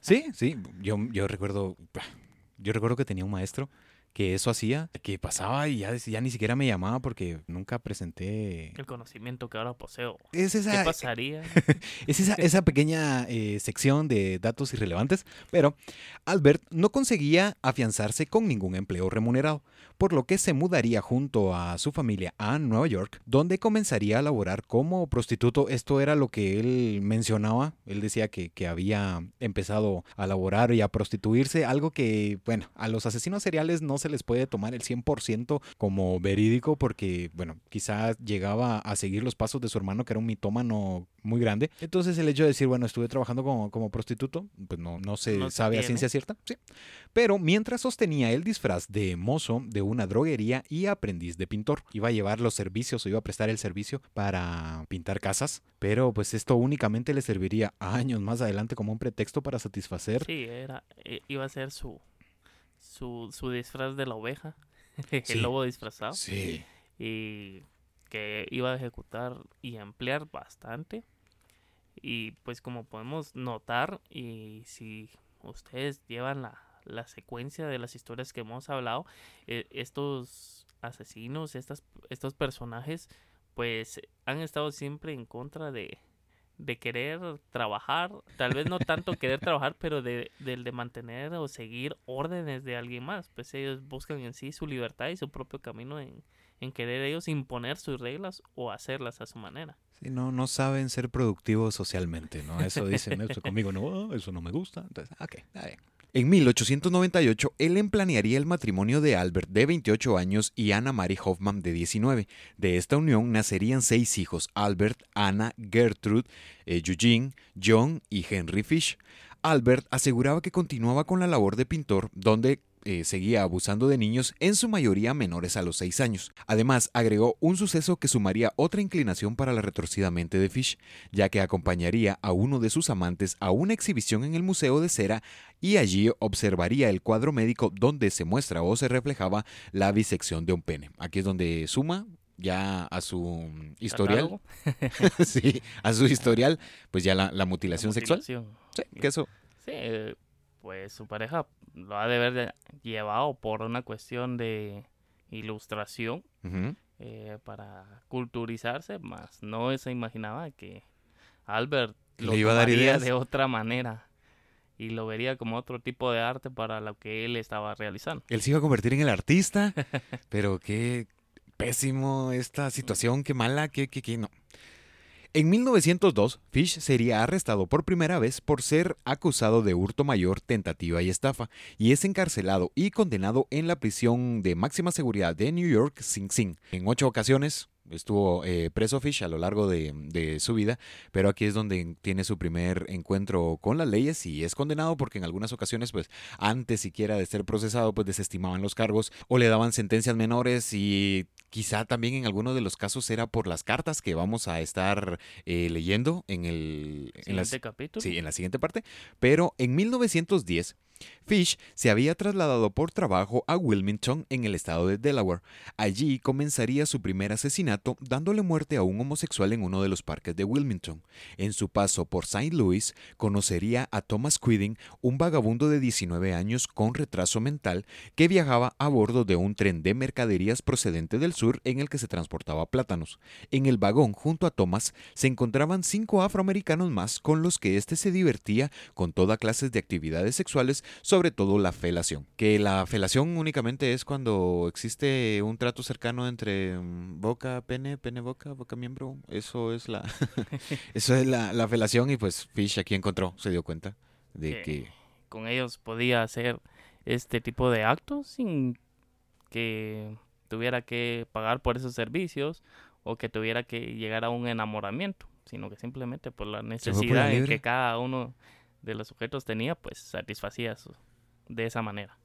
sí, sí, yo, yo recuerdo, yo recuerdo que tenía un maestro que eso hacía, que pasaba y ya, ya ni siquiera me llamaba porque nunca presenté... El conocimiento que ahora poseo. Es esa, ¿Qué pasaría? es esa, esa pequeña eh, sección de datos irrelevantes, pero Albert no conseguía afianzarse con ningún empleo remunerado por lo que se mudaría junto a su familia a Nueva York, donde comenzaría a laborar como prostituto. Esto era lo que él mencionaba. Él decía que, había empezado a laborar y a prostituirse, algo que, bueno, a los asesinos seriales no se les puede tomar el 100% como verídico porque, bueno, quizás llegaba a seguir los pasos de su hermano, que era un mitómano muy grande. Entonces el hecho de decir, bueno, estuve trabajando como, como prostituto, pues no, no se sabe a ciencia cierta. Sí. Pero mientras sostenía el disfraz de mozo de una droguería y aprendiz de pintor. Iba a llevar los servicios o iba a prestar el servicio para pintar casas, pero pues esto únicamente le serviría años más adelante como un pretexto para satisfacer. Sí, era, eh, iba a ser su, su, su disfraz de la oveja, el lobo disfrazado. Sí. Y que iba a ejecutar y emplear bastante. Y pues como podemos notar, y si ustedes llevan la, la secuencia de las historias que hemos hablado, eh, estos asesinos, estas, estos personajes, pues han estado siempre en contra de, de querer trabajar, tal vez no tanto querer trabajar, pero de, de, mantener o seguir órdenes de alguien más, pues ellos buscan en sí su libertad y su propio camino en, en querer ellos imponer sus reglas o hacerlas a su manera. Sí, no, no saben ser productivos socialmente, ¿no? Eso dicen, eso conmigo no, eso no me gusta, entonces, ok, está bien. En 1898, él emplanearía el matrimonio de Albert de 28 años y Anna Mary Hoffman de 19. De esta unión nacerían seis hijos, Albert, Anna, Gertrude, eh, Eugene, John y Henry Fish. Albert aseguraba que continuaba con la labor de pintor, donde eh, seguía abusando de niños, en su mayoría menores a los 6 años. Además, agregó un suceso que sumaría otra inclinación para la retorcida mente de Fish, ya que acompañaría a uno de sus amantes a una exhibición en el Museo de Cera y allí observaría el cuadro médico donde se muestra o se reflejaba la bisección de un pene. Aquí es donde suma ya a su historial. sí, a su historial, pues ya la, mutilación, sexual. Sí, que eso. Sí, pues su pareja lo ha de haber llevado por una cuestión de ilustración eh, para culturizarse, más no se imaginaba que Albert lo iba a dar de otra manera y lo vería como otro tipo de arte para lo que él estaba realizando. Él se iba a convertir en el artista, pero qué pésimo esta situación, qué mala, qué, qué, qué no. En 1902, Fish sería arrestado por primera vez por ser acusado de hurto mayor, tentativa y estafa, y es encarcelado y condenado en la prisión de máxima seguridad de New York, Sing Sing. En ocho ocasiones, estuvo eh, preso Fish a lo largo de, su vida, pero aquí es donde tiene su primer encuentro con las leyes y es condenado porque en algunas ocasiones, pues antes siquiera de ser procesado, pues desestimaban los cargos o le daban sentencias menores y quizá también en algunos de los casos era por las cartas que vamos a estar eh, leyendo en el siguiente capítulo. Sí, en la siguiente parte, pero en 1910 Fish se había trasladado por trabajo a Wilmington en el estado de Delaware. Allí comenzaría su primer asesinato dándole muerte a un homosexual en uno de los parques de Wilmington. En su paso por St. Louis conocería a Thomas Quiding, un vagabundo de 19 años con retraso mental que viajaba a bordo de un tren de mercaderías procedente del sur en el que se transportaba plátanos. En el vagón junto a Thomas se encontraban cinco afroamericanos más con los que éste se divertía con toda clase de actividades sexuales sobre todo la felación. Que la felación únicamente es cuando existe un trato cercano entre mm, boca, pene, pene, boca, boca, miembro. Eso es la, eso es la, felación y pues Fish aquí encontró, se dio cuenta de que... Con ellos podía hacer este tipo de actos sin que tuviera que pagar por esos servicios o que tuviera que llegar a un enamoramiento, sino que simplemente por la necesidad de que cada uno de los sujetos tenía, pues satisfacía de esa manera.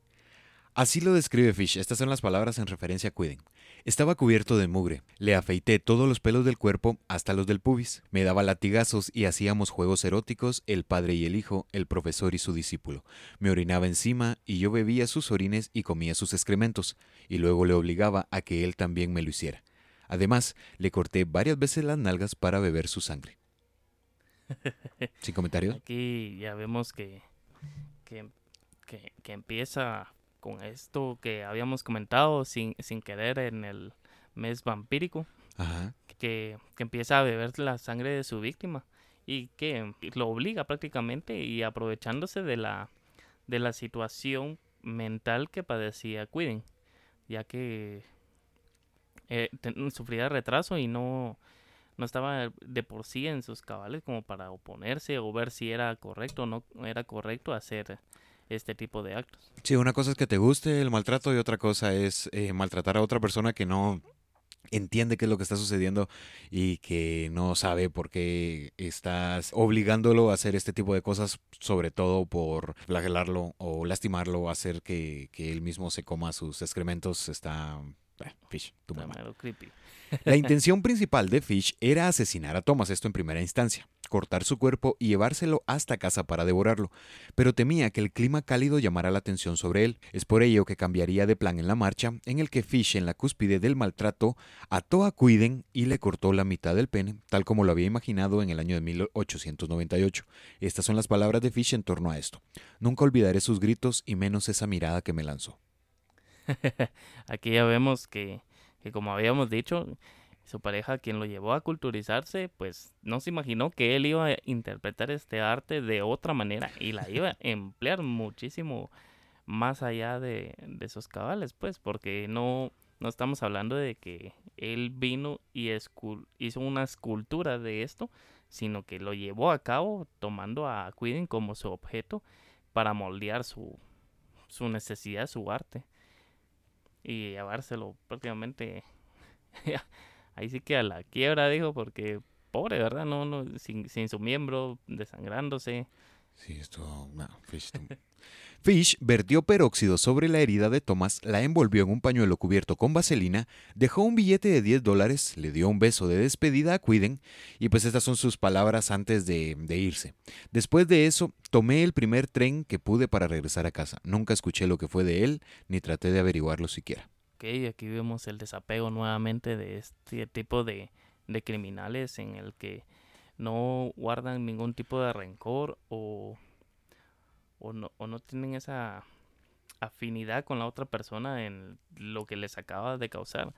Así lo describe Fish. Estas son las palabras en referencia a Quidden. Estaba cubierto de mugre. Le afeité todos los pelos del cuerpo, hasta los del pubis. Me daba latigazos y hacíamos juegos eróticos, el padre y el hijo, el profesor y su discípulo. Me orinaba encima y yo bebía sus orines y comía sus excrementos, y luego le obligaba a que él también me lo hiciera. Además, le corté varias veces las nalgas para beber su sangre. ¿Sin comentarios? Aquí ya vemos que, que, empieza con esto que habíamos comentado sin, sin querer en el mes vampírico. Que, que, empieza a beber la sangre de su víctima y que lo obliga prácticamente y aprovechándose de la, de la situación mental que padecía Quidden, ya que eh, sufría retraso y no, no estaba de por sí en sus cabales como para oponerse o ver si era correcto o no era correcto hacer este tipo de actos. Sí, una cosa es que te guste el maltrato y otra cosa es eh, maltratar a otra persona que no entiende qué es lo que está sucediendo y que no sabe por qué estás obligándolo a hacer este tipo de cosas, sobre todo por flagelarlo o lastimarlo, hacer que, que él mismo se coma sus excrementos, está Fish, tu mamá. La intención principal de Fish era asesinar a Thomas, esto en primera instancia, cortar su cuerpo y llevárselo hasta casa para devorarlo, pero temía que el clima cálido llamara la atención sobre él. Es por ello que cambiaría de plan en la marcha, en el que Fish, en la cúspide del maltrato, ató a Cuiden y le cortó la mitad del pene, tal como lo había imaginado en el año de 1898. Estas son las palabras de Fish en torno a esto. Nunca olvidaré sus gritos y menos esa mirada que me lanzó. Aquí ya vemos que, como habíamos dicho, su pareja, quien lo llevó a culturizarse, pues no se imaginó que él iba a interpretar este arte de otra manera y la iba a emplear muchísimo más allá de, de cabales, pues, porque no, no estamos hablando de que él vino y hizo una escultura de esto, sino que lo llevó a cabo tomando a Quidden como su objeto para moldear su, su necesidad, su arte y llevárselo prácticamente ahí sí que a la quiebra dijo porque pobre verdad no no sin, sin su miembro desangrándose Sí, esto. No, Fish. Fish vertió peróxido sobre la herida de Thomas, la envolvió en un pañuelo cubierto con vaselina, dejó un billete de 10 dólares, le dio un beso de despedida a Cuiden, y pues estas son sus palabras antes de, de irse. Después de eso, tomé el primer tren que pude para regresar a casa. Nunca escuché lo que fue de él, ni traté de averiguarlo siquiera. Ok, aquí vemos el desapego nuevamente de este tipo de, de criminales en el que no guardan ningún tipo de rencor o, o, no, o no tienen esa afinidad con la otra persona en lo que les acaba de causar.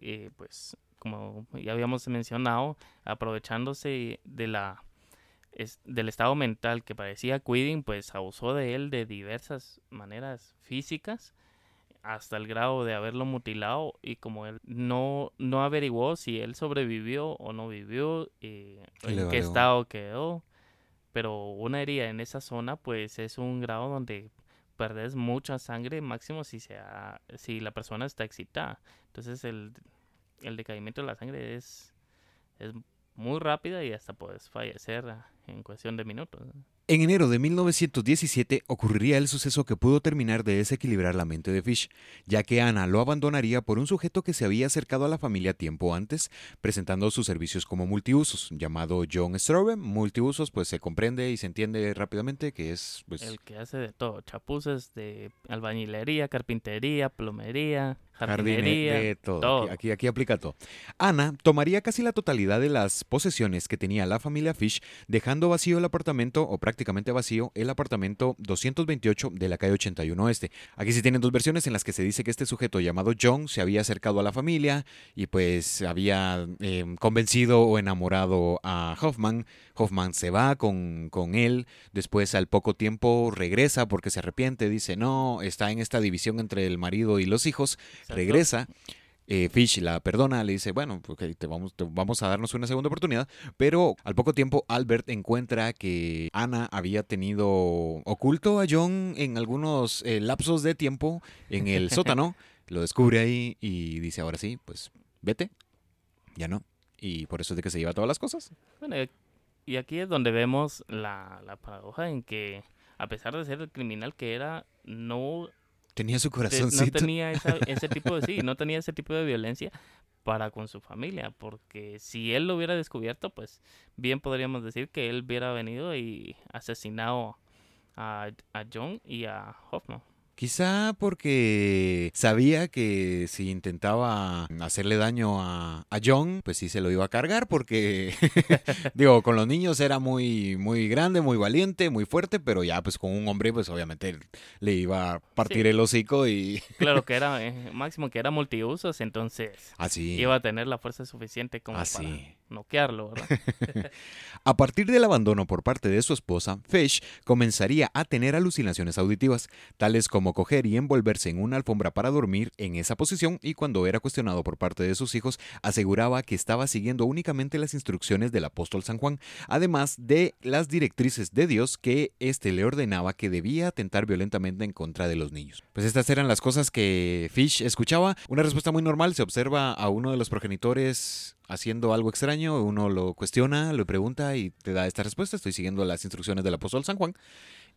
Eh, pues como ya habíamos mencionado, aprovechándose de la es- del estado mental que parecía Quiding, pues abusó de él de diversas maneras físicas hasta el grado de haberlo mutilado y como él no, no averiguó si él sobrevivió o no vivió, eh, Le en qué estado quedó, pero una herida en esa zona pues es un grado donde perdes mucha sangre máximo si, sea, si la persona está excitada. Entonces el, el decaimiento de la sangre es, es muy rápida y hasta puedes fallecer en cuestión de minutos. En enero de 1917 ocurriría el suceso que pudo terminar de desequilibrar la mente de Fish, ya que Anna lo abandonaría por un sujeto que se había acercado a la familia tiempo antes, presentando sus servicios como multiusos, llamado John Strobe. Multiusos, pues se comprende y se entiende rápidamente que es pues, El que hace de todo, chapuzas de albañilería, carpintería, plomería, jardinería, Jardine, de todo. aquí, aquí aplica todo. Ana tomaría casi la totalidad de las posesiones que tenía la familia Fish, dejando vacío el apartamento, o prácticamente vacío, el apartamento 228 de la calle 81 Este. Aquí se tienen dos versiones en las que se dice que este sujeto llamado John se había acercado a la familia y pues había eh, convencido o enamorado a Hoffman. Hoffman se va con, con él, después al poco tiempo regresa porque se arrepiente, dice no, está en esta división entre el marido y los hijos Exacto. regresa. eh, Fish la perdona, le dice, bueno, ok, te vamos, te vamos a darnos una segunda oportunidad, pero al poco tiempo Albert encuentra que Ana había tenido oculto a John en algunos eh, lapsos de tiempo en el sótano, lo descubre ahí y dice, ahora sí, pues vete, ya no, y por eso es de que se lleva todas las cosas. Bueno, y- aquí es donde vemos la, la paradoja en que, a pesar de ser el criminal que era, no, Tenía su te- no corazoncito. tenía esa- ese tipo de sí, no tenía ese tipo de violencia para con su familia, porque si él lo hubiera descubierto, pues bien podríamos decir que él hubiera venido y asesinado a, a John y a Hoffman. Quizá porque sabía que si intentaba hacerle daño a, a John, pues sí se lo iba a cargar porque, digo, con los niños era muy, muy grande, muy valiente, muy fuerte, pero ya pues con un hombre pues obviamente le iba a partir Sí. el hocico y Claro que era eh, máximo que era multiusos, entonces así. iba a tener la fuerza suficiente como Así. para noquearlo, ¿verdad? A partir del abandono por parte de su esposa, Fish comenzaría a tener alucinaciones auditivas, tales como coger y envolverse en una alfombra para dormir en esa posición y cuando era cuestionado por parte de sus hijos, aseguraba que estaba siguiendo únicamente las instrucciones del apóstol San Juan, además de las directrices de Dios que éste le ordenaba que debía atentar violentamente en contra de los niños. Pues estas eran las cosas que Fish escuchaba. Una respuesta muy normal, se observa a uno de los progenitores haciendo algo extraño, uno lo cuestiona, lo pregunta y te da esta respuesta, estoy siguiendo las instrucciones del apóstol San Juan,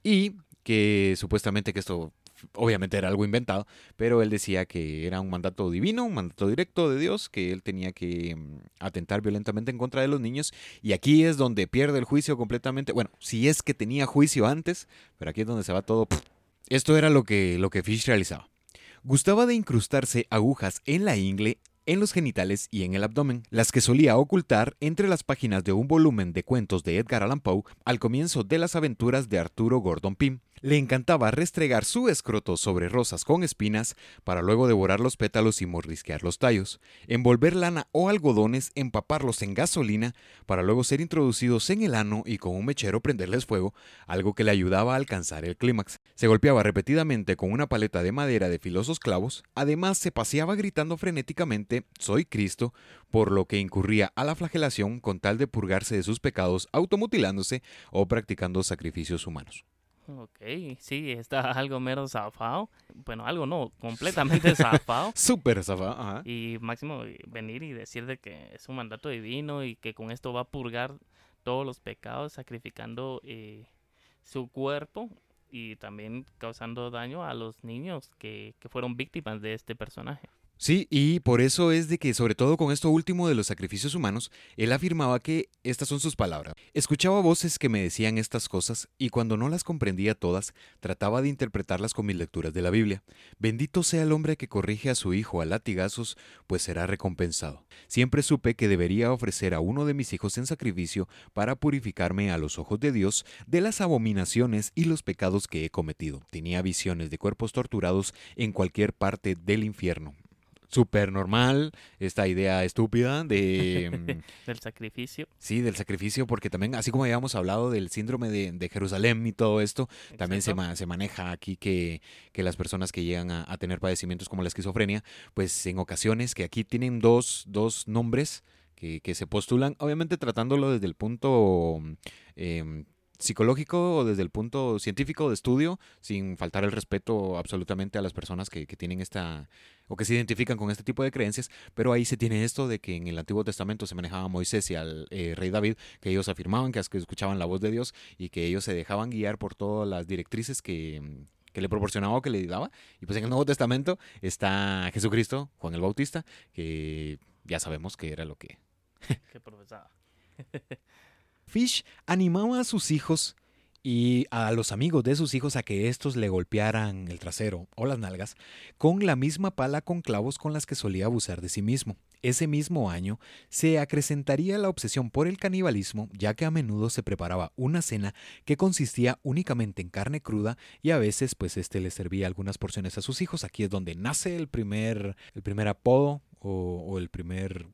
y que supuestamente que esto obviamente era algo inventado, pero él decía que era un mandato divino, un mandato directo de Dios, que él tenía que mm, atentar violentamente en contra de los niños, y aquí es donde pierde el juicio completamente, bueno, si es que tenía juicio antes, pero aquí es donde se va todo. Esto era lo que, lo que Fish realizaba. Gustaba de incrustarse agujas en la ingle, en los genitales y en el abdomen, las que solía ocultar entre las páginas de un volumen de cuentos de Edgar Allan Poe al comienzo de las aventuras de Arturo Gordon Pym. Le encantaba restregar su escroto sobre rosas con espinas para luego devorar los pétalos y mordisquear los tallos, envolver lana o algodones, empaparlos en gasolina para luego ser introducidos en el ano y con un mechero prenderles fuego, algo que le ayudaba a alcanzar el clímax. Se golpeaba repetidamente con una paleta de madera de filosos clavos, además se paseaba gritando frenéticamente Soy Cristo, por lo que incurría a la flagelación con tal de purgarse de sus pecados automutilándose o practicando sacrificios humanos. Ok, sí, está algo mero zafado. Bueno, algo no, completamente zafado. Súper zafado, ajá. Y máximo eh, venir y decir de que es un mandato divino y que con esto va a purgar todos los pecados, sacrificando eh, su cuerpo y también causando daño a los niños que, que fueron víctimas de este personaje. Sí, y por eso es de que, sobre todo con esto último de los sacrificios humanos, él afirmaba que estas son sus palabras. Escuchaba voces que me decían estas cosas y cuando no las comprendía todas, trataba de interpretarlas con mis lecturas de la Biblia. Bendito sea el hombre que corrige a su hijo a latigazos, pues será recompensado. Siempre supe que debería ofrecer a uno de mis hijos en sacrificio para purificarme a los ojos de Dios de las abominaciones y los pecados que he cometido. Tenía visiones de cuerpos torturados en cualquier parte del infierno súper normal, esta idea estúpida de... Mm, del sacrificio. Sí, del sacrificio, porque también, así como habíamos hablado del síndrome de, Jerusalén y todo esto, también se, se, maneja aquí que, que, las personas que llegan a, tener padecimientos como la esquizofrenia, pues en ocasiones, que aquí tienen dos, dos nombres que, que, se postulan, obviamente tratándolo desde el punto... Eh, psicológico o desde el punto científico de estudio, sin faltar el respeto absolutamente a las personas que, que, tienen esta o que se identifican con este tipo de creencias, pero ahí se tiene esto de que en el Antiguo Testamento se manejaba a Moisés y al eh, rey David, que ellos afirmaban que, que escuchaban la voz de Dios y que ellos se dejaban guiar por todas las directrices que, que le proporcionaba o que le daba. Y pues en el Nuevo Testamento está Jesucristo, Juan el Bautista, que ya sabemos que era lo que... que profesaba. Fish animaba a sus hijos y a los amigos de sus hijos a que estos le golpearan el trasero o las nalgas con la misma pala con clavos con las que solía abusar de sí mismo. Ese mismo año se acrecentaría la obsesión por el canibalismo, ya que a menudo se preparaba una cena que consistía únicamente en carne cruda y a veces pues este le servía algunas porciones a sus hijos. Aquí es donde nace el primer, el primer apodo o, o el primer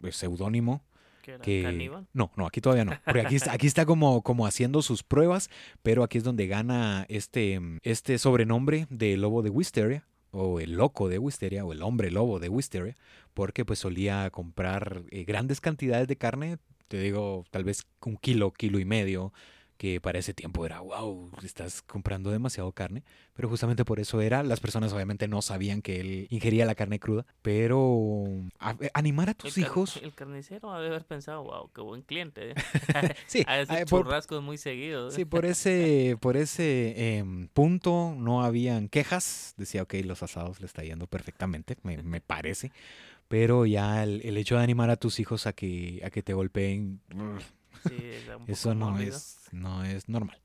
que, No, no, aquí todavía no. Porque aquí está, aquí está como, como haciendo sus pruebas, pero aquí es donde gana este, este sobrenombre de lobo de Wisteria, o el loco de Wisteria, o el hombre lobo de Wisteria, porque pues solía comprar eh, grandes cantidades de carne, te digo, tal vez un kilo, kilo y medio, que para ese tiempo era, wow, estás comprando demasiado carne, pero justamente por eso era, las personas obviamente no sabían que él ingería la carne cruda, pero eh, animar a tus hijos... el carnicero ha de haber pensado, wow, qué buen cliente. ¿eh? sí, a veces eh, churrascos muy seguidos. Sí, por ese, por ese em, punto no habían quejas, decía, ok, los asados le está yendo perfectamente, me, me parece, pero ya el, el, hecho de animar a tus hijos a que, a que te golpeen... Eso no es, no es normal.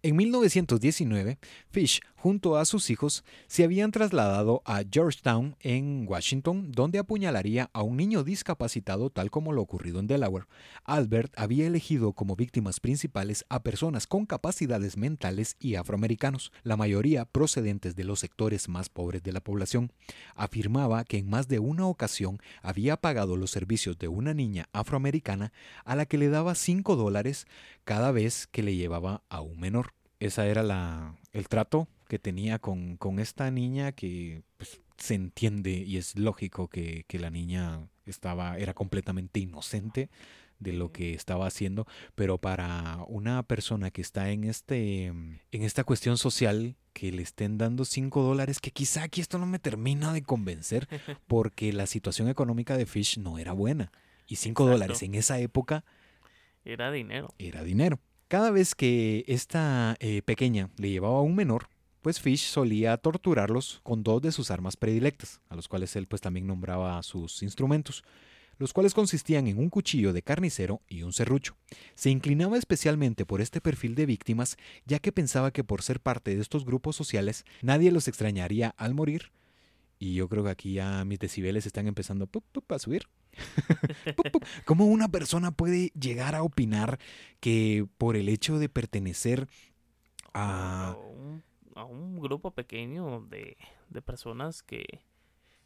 En 1919, Fish, junto a sus hijos, se habían trasladado a Georgetown, en Washington, donde apuñalaría a un niño discapacitado tal como lo ocurrido en Delaware. Albert había elegido como víctimas principales a personas con capacidades mentales y afroamericanos, la mayoría procedentes de los sectores más pobres de la población. Afirmaba que en más de una ocasión había pagado los servicios de una niña afroamericana a la que le daba 5 dólares cada vez que le llevaba a un menor. Esa era la, el trato que tenía con, con esta niña que pues, se entiende y es lógico que, que, la niña estaba, era completamente inocente de lo que estaba haciendo, pero para una persona que está en este en esta cuestión social que le estén dando cinco dólares, que quizá aquí esto no me termina de convencer, porque la situación económica de Fish no era buena. Y cinco dólares en esa época era dinero. Era dinero. Cada vez que esta eh, pequeña le llevaba a un menor, pues Fish solía torturarlos con dos de sus armas predilectas, a los cuales él pues también nombraba sus instrumentos, los cuales consistían en un cuchillo de carnicero y un serrucho. Se inclinaba especialmente por este perfil de víctimas, ya que pensaba que por ser parte de estos grupos sociales nadie los extrañaría al morir, y yo creo que aquí ya mis decibeles están empezando a subir. ¿Cómo una persona puede llegar a opinar que por el hecho de pertenecer a... a, un, grupo pequeño de, de personas que,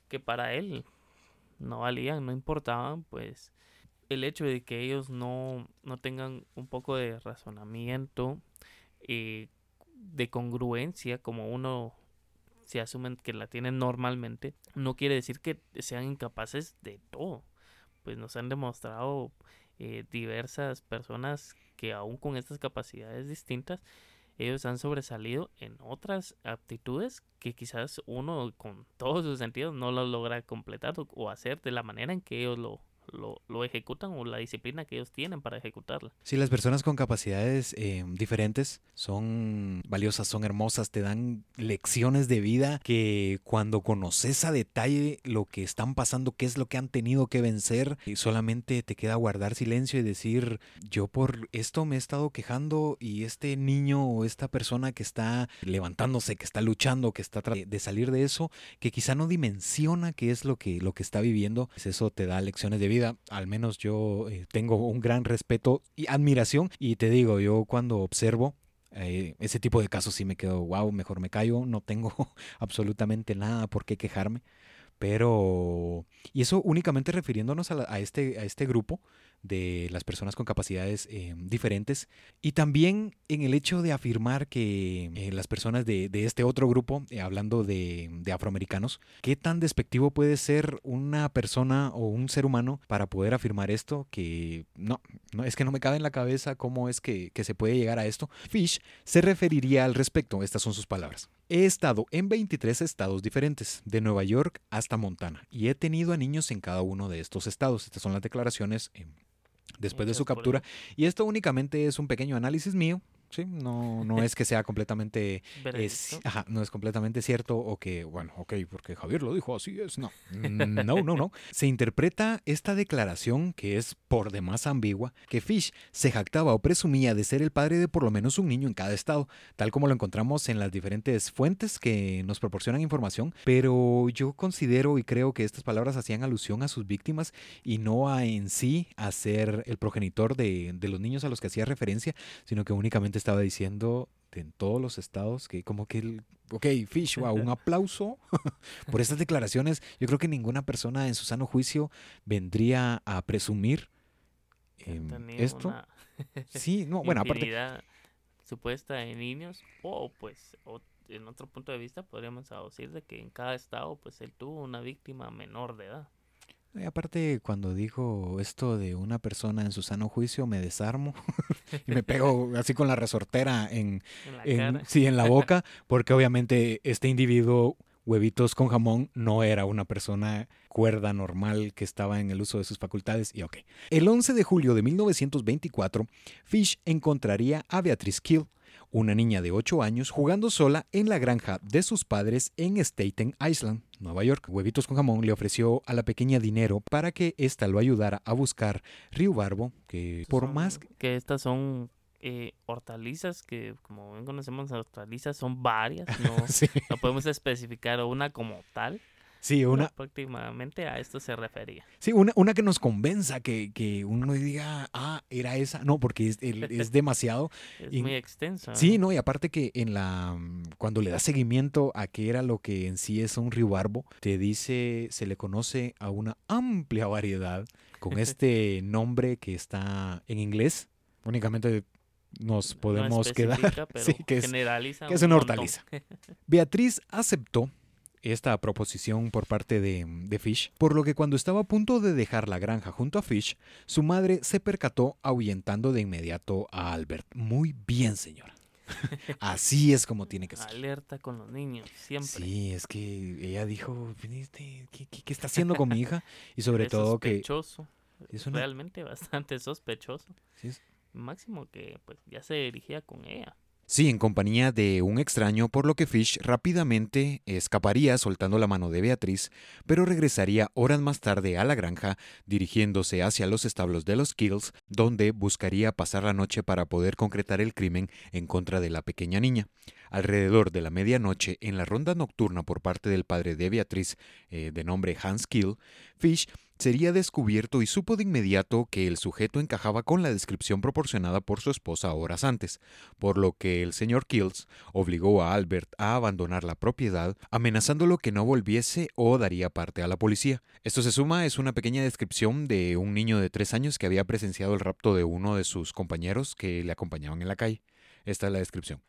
que para él no valían, no importaban, pues el hecho de que ellos no, no tengan un poco de razonamiento y de congruencia como uno se asumen que la tienen normalmente, no quiere decir que sean incapaces de todo. Pues nos han demostrado eh, diversas personas que aún con estas capacidades distintas, ellos han sobresalido en otras aptitudes que quizás uno con todos sus sentidos no lo logra completar o hacer de la manera en que ellos lo, lo, lo ejecutan o la disciplina que ellos tienen para ejecutarla. Sí, las personas con capacidades eh, diferentes son valiosas, son hermosas, te dan lecciones de vida que cuando conoces a detalle lo que están pasando, qué es lo que han tenido que vencer, solamente te queda guardar silencio y decir, yo por esto me he estado quejando y este niño o esta persona que está levantándose, que está luchando, que está tratando de salir de eso, que quizá no dimensiona qué es lo que, lo que está viviendo, pues eso te da lecciones de vida. Al menos yo eh, tengo un gran respeto y admiración y te digo, yo cuando observo eh, ese tipo de casos sí me quedo, wow, mejor me callo, no tengo absolutamente nada por qué quejarme. Pero, y eso únicamente refiriéndonos a, la- a este, a este grupo de las personas con capacidades eh, diferentes y también en el hecho de afirmar que eh, las personas de, de este otro grupo, eh, hablando de, de afroamericanos, ¿qué tan despectivo puede ser una persona o un ser humano para poder afirmar esto? Que no, no es que no me cabe en la cabeza cómo es que, que se puede llegar a esto. Fish se referiría al respecto, estas son sus palabras. He estado en 23 estados diferentes, de Nueva York hasta Montana, y he tenido a niños en cada uno de estos estados. Estas son las declaraciones después de su por captura. Y esto únicamente es un pequeño análisis mío. Sí, no, no es que sea completamente es, ajá, no es completamente cierto o que, bueno, ok, porque Javier lo dijo, así es, no. No, no, no. Se interpreta esta declaración, que es por demás ambigua, que Fish se jactaba o presumía de ser el padre de por lo menos un niño en cada estado, tal como lo encontramos en las diferentes fuentes que nos proporcionan información, pero yo considero y creo que estas palabras hacían alusión a sus víctimas y no a en sí a ser el progenitor de, de los niños a los que hacía referencia, sino que únicamente estaba diciendo en todos los estados que como que el, ok, Fish, wow, un aplauso por estas declaraciones. Yo creo que ninguna persona en su sano juicio vendría a presumir em, esto. una Sí, no, bueno, aparte, supuesta de niños o pues o- en otro punto de vista podríamos decir de que en cada estado pues él tuvo una víctima menor de edad. Y aparte cuando dijo esto de una persona en su sano juicio me desarmo y me pego así con la resortera en, En la en- sí, en la boca, porque obviamente este individuo, huevitos con jamón, no era una persona cuerda normal que estaba en el uso de sus facultades. Y ok. El 11 de julio de 1924, Fish encontraría a Beatrice Kill, una niña de 8 años, jugando sola en la granja de sus padres en Staten Island, Nueva York. Huevitos con jamón le ofreció a la pequeña dinero para que ésta lo ayudara a buscar Río Barbo, que por Son- más que estas son eh, hortalizas que como bien conocemos las hortalizas son varias, no, Sí, no podemos especificar una como tal. Sí, una, prácticamente a esto se refería. Sí, una, una que nos convenza, que, que uno diga, ah, era esa. No, porque es, el- es demasiado. Es Y- muy extenso. Sí, ¿no? no, y aparte que en la cuando le da seguimiento a qué era lo que en sí es un ribarbo, te dice, se le conoce a una amplia variedad con este nombre que está en inglés. Únicamente nos No podemos quedar. especifica, pero sí, que es, generaliza que es un una hortaliza. Beatriz aceptó esta proposición por parte de, de Fish, por lo que cuando estaba a punto de dejar la granja junto a Fish, su madre se percató ahuyentando de inmediato a Albert. Muy bien, señora. Así es como tiene que ser. Alerta con los niños, siempre. Sí, es que ella dijo, "Viniste, ¿qué, qué- qué está haciendo con mi hija? Y sobre todo que... sospechoso, una- realmente bastante sospechoso. sí, es- Máximo que pues ya se dirigía con ella. Sí, en compañía de un extraño, por lo que Fish rápidamente escaparía soltando la mano de Beatriz, pero regresaría horas más tarde a la granja, dirigiéndose hacia los establos de los Kills, donde buscaría pasar la noche para poder concretar el crimen en contra de la pequeña niña. Alrededor de la medianoche, en la ronda nocturna por parte del padre de Beatriz, eh, de nombre Hans Kill, Fish sería descubierto y supo de inmediato que el sujeto encajaba con la descripción proporcionada por su esposa horas antes por lo que el señor Kills obligó a Albert a abandonar la propiedad, amenazándolo que no volviese o daría parte a la policía. Esto se suma es una pequeña descripción de un niño de tres años que había presenciado el rapto de uno de sus compañeros que le acompañaban en la calle. Esta es la descripción.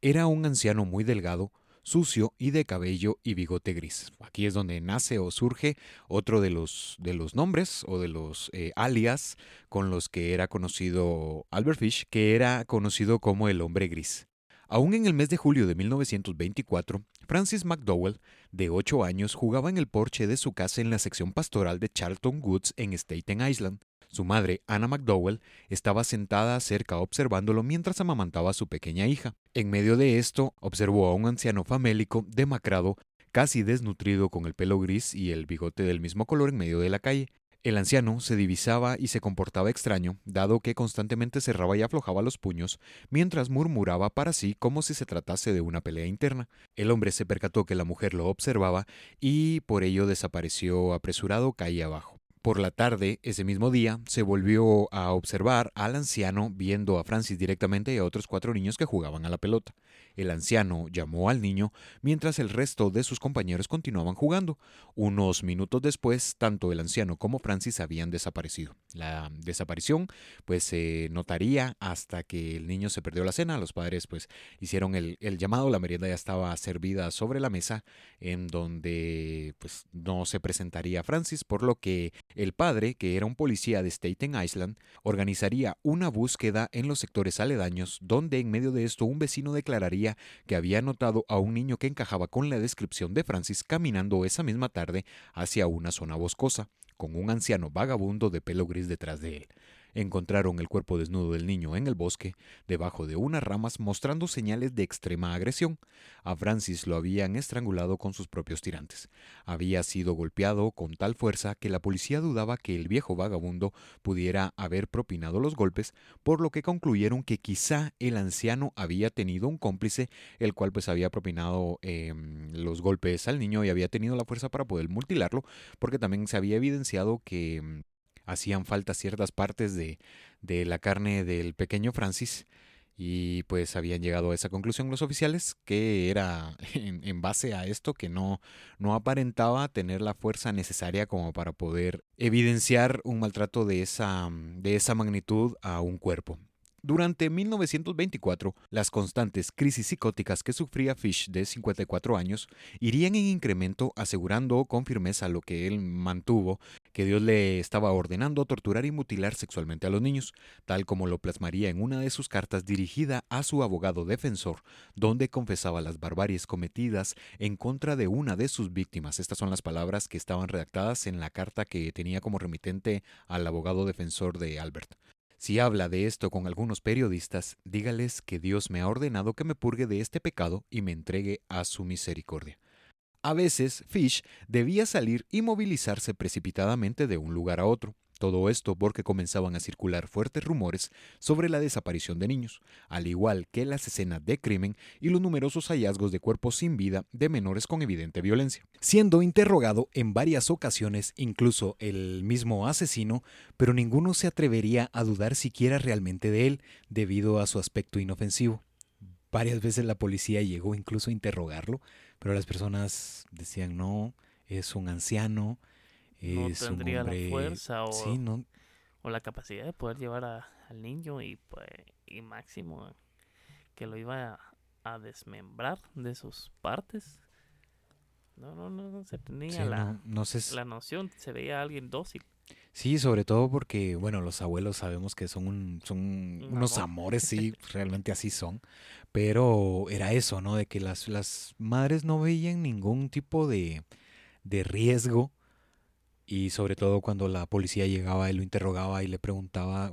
Era un anciano muy delgado, sucio y de cabello y bigote gris. Aquí es donde nace o surge otro de los, de los nombres o de los eh, alias con los que era conocido Albert Fish, que era conocido como el hombre gris. Aún en el mes de julio de 1924, Francis McDowell, de 8 años, jugaba en el porche de su casa en la sección pastoral de Charlton Woods en Staten Island. Su madre, Anna McDowell, estaba sentada cerca observándolo mientras amamantaba a su pequeña hija. En medio de esto, observó a un anciano famélico, demacrado, casi desnutrido con el pelo gris y el bigote del mismo color en medio de la calle. El anciano se divisaba y se comportaba extraño, dado que constantemente cerraba y aflojaba los puños, mientras murmuraba para sí como si se tratase de una pelea interna. El hombre se percató que la mujer lo observaba y por ello desapareció apresurado calle abajo. Por la tarde, ese mismo día, se volvió a observar al anciano viendo a Francis directamente y a otros cuatro niños que jugaban a la pelota. El anciano llamó al niño mientras el resto de sus compañeros continuaban jugando. Unos minutos después, tanto el anciano como Francis habían desaparecido. La desaparición pues se notaría hasta que el niño se perdió la cena. Los padres pues hicieron el, el llamado, la merienda ya estaba servida sobre la mesa en donde pues no se presentaría Francis, por lo que el padre, que era un policía de Staten Island, organizaría una búsqueda en los sectores aledaños, donde en medio de esto un vecino declararía que había notado a un niño que encajaba con la descripción de Francis caminando esa misma tarde hacia una zona boscosa, con un anciano vagabundo de pelo gris detrás de él. Encontraron el cuerpo desnudo del niño en el bosque, debajo de unas ramas, mostrando señales de extrema agresión. A Francis lo habían estrangulado con sus propios tirantes. Había sido golpeado con tal fuerza que la policía dudaba que el viejo vagabundo pudiera haber propinado los golpes, por lo que concluyeron que quizá el anciano había tenido un cómplice, el cual pues había propinado eh, los golpes al niño y había tenido la fuerza para poder mutilarlo, porque también se había evidenciado que hacían falta ciertas partes de, de la carne del pequeño Francis y pues habían llegado a esa conclusión los oficiales que era en, en, base a esto que no, no aparentaba tener la fuerza necesaria como para poder evidenciar un maltrato de esa, de esa magnitud a un cuerpo. Durante 1924, las constantes crisis psicóticas que sufría Fish de 54 años irían en incremento asegurando con firmeza lo que él mantuvo, que Dios le estaba ordenando torturar y mutilar sexualmente a los niños, tal como lo plasmaría en una de sus cartas dirigida a su abogado defensor, donde confesaba las barbaries cometidas en contra de una de sus víctimas. Estas son las palabras que estaban redactadas en la carta que tenía como remitente al abogado defensor de Albert. Si habla de esto con algunos periodistas, dígales que Dios me ha ordenado que me purgue de este pecado y me entregue a su misericordia. A veces, Fish debía salir y movilizarse precipitadamente de un lugar a otro. Todo esto porque comenzaban a circular fuertes rumores sobre la desaparición de niños, al igual que las escenas de crimen y los numerosos hallazgos de cuerpos sin vida de menores con evidente violencia. Siendo interrogado en varias ocasiones incluso el mismo asesino, pero ninguno se atrevería a dudar siquiera realmente de él, debido a su aspecto inofensivo. Varias veces la policía llegó incluso a interrogarlo, pero las personas decían no, es un anciano, no es un tendría hombre- la fuerza o, Sí, no, o la capacidad de poder llevar a- al niño y pues y máximo que lo iba a, a desmembrar de sus partes. No, no, no, no se tenía sí, la, no, no la noción, se veía a alguien dócil. Sí, sobre todo porque, bueno, los abuelos sabemos que son, un- son Un unos amor. amores, sí, realmente así son. Pero era eso, ¿no? De que las, las madres no veían ningún tipo de, de riesgo. Y sobre todo cuando la policía llegaba y lo interrogaba y le preguntaba,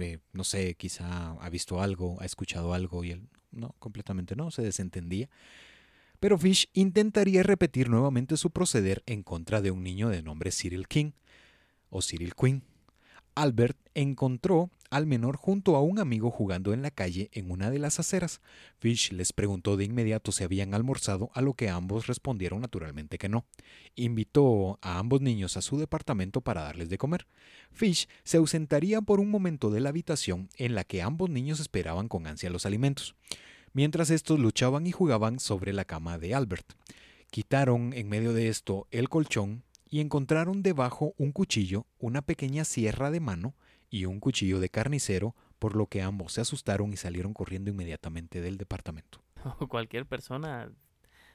eh, no sé, quizá ha visto algo, ha escuchado algo, y él, no, completamente no, se desentendía. Pero Fish intentaría repetir nuevamente su proceder en contra de un niño de nombre Cyril King o Cyril Quinn. Albert encontró al menor junto a un amigo jugando en la calle en una de las aceras. Fish les preguntó de inmediato si habían almorzado, a lo que ambos respondieron naturalmente que no. Invitó a ambos niños a su departamento para darles de comer. Fish se ausentaría por un momento de la habitación en la que ambos niños esperaban con ansia los alimentos, mientras estos luchaban y jugaban sobre la cama de Albert. Quitaron en medio de esto el colchón y encontraron debajo un cuchillo, una pequeña sierra de mano y un cuchillo de carnicero, por lo que ambos se asustaron y salieron corriendo inmediatamente del departamento. O cualquier persona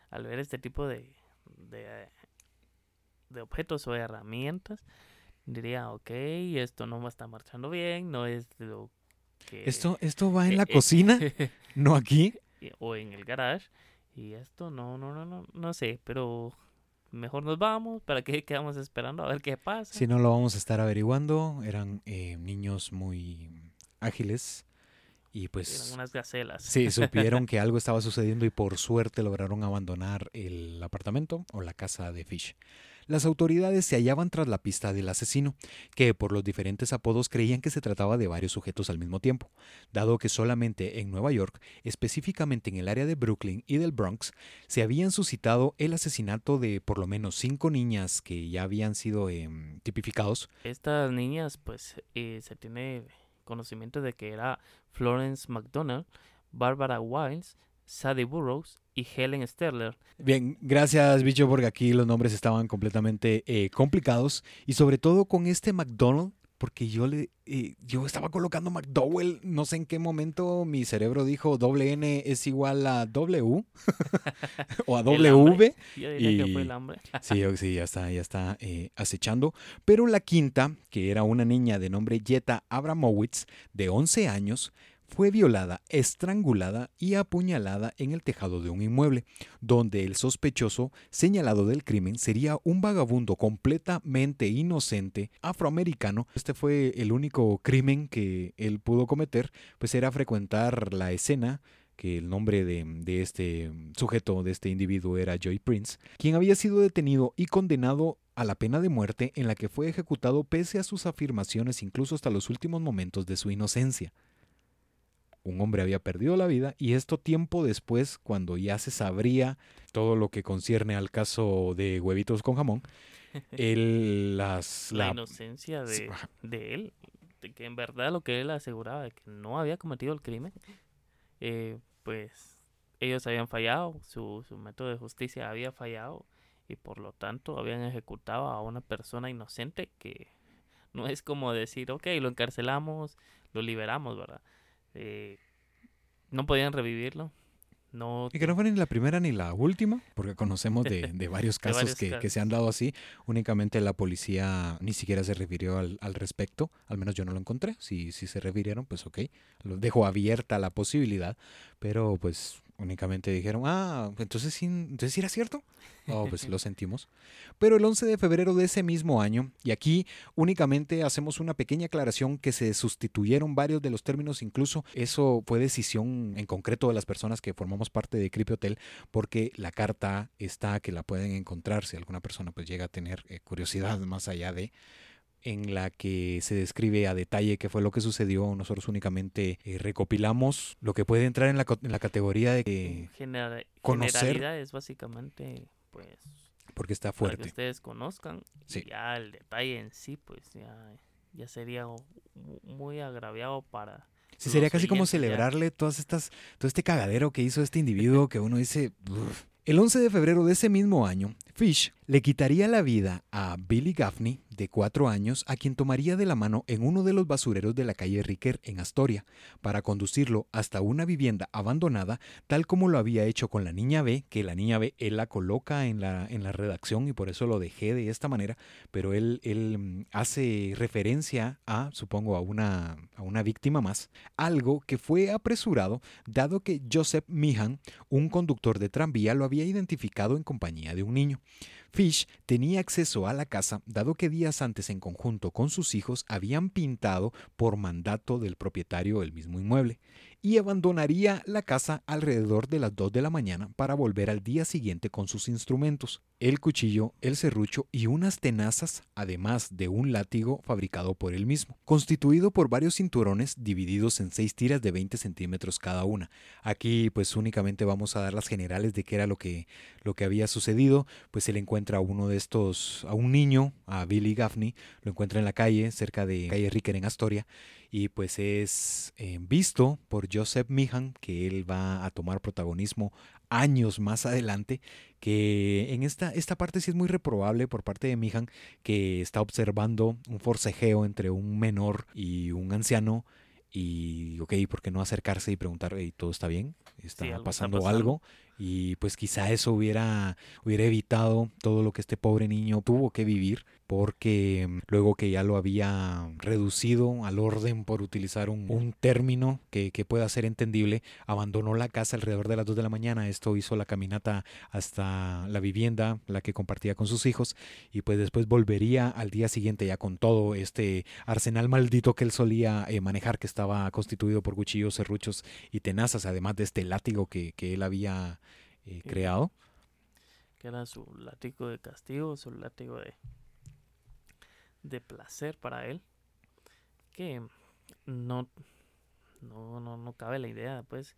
al ver este tipo de, de, de objetos o herramientas diría, ok, esto no está marchando bien, no es lo que... Esto, esto va en la Eh, eh, cocina, no aquí. o en el garage. Y esto no, no, no, no, no sé, pero mejor nos vamos, ¿para qué quedamos esperando a ver qué pasa? Si no lo vamos a estar averiguando, eran eh, niños muy ágiles y pues... Eran unas gacelas. Sí, supieron que algo estaba sucediendo y por suerte lograron abandonar el apartamento o la casa de Fish. Las autoridades se hallaban tras la pista del asesino, que por los diferentes apodos creían que se trataba de varios sujetos al mismo tiempo, dado que solamente en Nueva York, específicamente en el área de Brooklyn y del Bronx, se habían suscitado el asesinato de por lo menos cinco niñas que ya habían sido em, tipificados. Estas niñas, pues, eh, se tiene conocimiento de que era Florence McDonald, Barbara Wiles, Sadie Burroughs y Helen Sterler. Bien, gracias bicho porque aquí los nombres estaban completamente eh, complicados y sobre todo con este McDonald porque yo le eh, yo estaba colocando McDowell, no sé en qué momento mi cerebro dijo doble N es igual a W o a W. Yo diría que fue el hambre. sí, sí, ya está, ya está eh, acechando. Pero la quinta, que era una niña de nombre Jetta Abramowitz, de 11 años, fue violada, estrangulada y apuñalada en el tejado de un inmueble, donde el sospechoso señalado del crimen sería un vagabundo completamente inocente afroamericano. Este fue el único crimen que él pudo cometer, pues era frecuentar la escena que el nombre de, de, este sujeto, de este individuo era Joy Prince, quien había sido detenido y condenado a la pena de muerte en la que fue ejecutado pese a sus afirmaciones incluso hasta los últimos momentos de su inocencia un hombre había perdido la vida y esto tiempo después, cuando ya se sabría todo lo que concierne al caso de huevitos con jamón, él las... La, inocencia de, de, él, de que en verdad lo que él aseguraba de que no había cometido el crimen, eh, pues ellos habían fallado, su, su método de justicia había fallado y por lo tanto habían ejecutado a una persona inocente que no es como decir, ok, lo encarcelamos, lo liberamos, ¿verdad? Eh, no podían revivirlo. No y que no fue ni la primera ni la última, porque conocemos de, de varios casos, que, que, se han dado así. Únicamente la policía ni siquiera se refirió al, al respecto, al menos yo no lo encontré. Si, si se refirieron, pues ok, lo dejo abierta la posibilidad, pero pues únicamente dijeron, ah, entonces sí, entonces era cierto. Oh, pues lo sentimos. Pero el 11 de febrero de ese mismo año, y aquí únicamente hacemos una pequeña aclaración que se sustituyeron varios de los términos, incluso eso fue decisión en concreto de las personas que formamos parte de Creepy Hotel, porque la carta está que la pueden encontrar si alguna persona pues llega a tener eh, curiosidad más allá de en la que se describe a detalle qué fue lo que sucedió. Nosotros únicamente eh, recopilamos lo que puede entrar en la, en la categoría de que General, conocer. es básicamente, pues... Porque está fuerte. Para que ustedes conozcan. Sí. ya el detalle en sí, pues ya, ya sería muy agraviado para... Sí, sería casi como celebrarle todas estas, todo este cagadero que hizo este individuo que uno dice... El 11 de febrero de ese mismo año, Fish le quitaría la vida a Billy Gaffney, de cuatro años, a quien tomaría de la mano en uno de los basureros de la calle Ricker en Astoria, para conducirlo hasta una vivienda abandonada, tal como lo había hecho con la niña B, que la niña B él la coloca en la, en la redacción y por eso lo dejé de esta manera, pero él, él mm, hace referencia a, supongo, a una, a una víctima más, algo que fue apresurado, dado que Joseph Meehan, un conductor de tranvía, lo había identificado en compañía de un niño. Fish tenía acceso a la casa dado que días antes en conjunto con sus hijos habían pintado por mandato del propietario el mismo inmueble y abandonaría la casa alrededor de las 2 de la mañana para volver al día siguiente con sus instrumentos, el cuchillo, el serrucho y unas tenazas, además de un látigo fabricado por él mismo, constituido por varios cinturones divididos en seis tiras de 20 centímetros cada una. Aquí pues únicamente vamos a dar las generales de qué era lo que, lo que había sucedido, pues él encuentra a uno de estos, a un niño, a Billy Gaffney, lo encuentra en la calle, cerca de calle Ricker en Astoria, y pues es eh, visto por Joseph Meehan, que él va a tomar protagonismo años más adelante, que en esta, esta parte sí es muy reprobable por parte de Meehan, que está observando un forcejeo entre un menor y un anciano, y ok, ¿por qué no acercarse y preguntar, ¿todo está bien? ¿Está, pasando, está pasando algo? Y pues quizá eso hubiera, hubiera evitado todo lo que este pobre niño tuvo que vivir porque mm, luego que ya lo había reducido al orden por utilizar un, un término que, que, pueda ser entendible, abandonó la casa alrededor de las 2 de la mañana. Esto hizo la caminata hasta la vivienda, la que compartía con sus hijos, y pues después volvería al día siguiente ya con todo este arsenal maldito que él solía eh, manejar, que estaba constituido por cuchillos, serruchos y tenazas, además de este látigo que, que él había eh, creado. Que era su látigo de castigo, su látigo de, de placer para él. Que no, no, no, no cabe la idea, pues,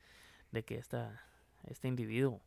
de que esta, este individuo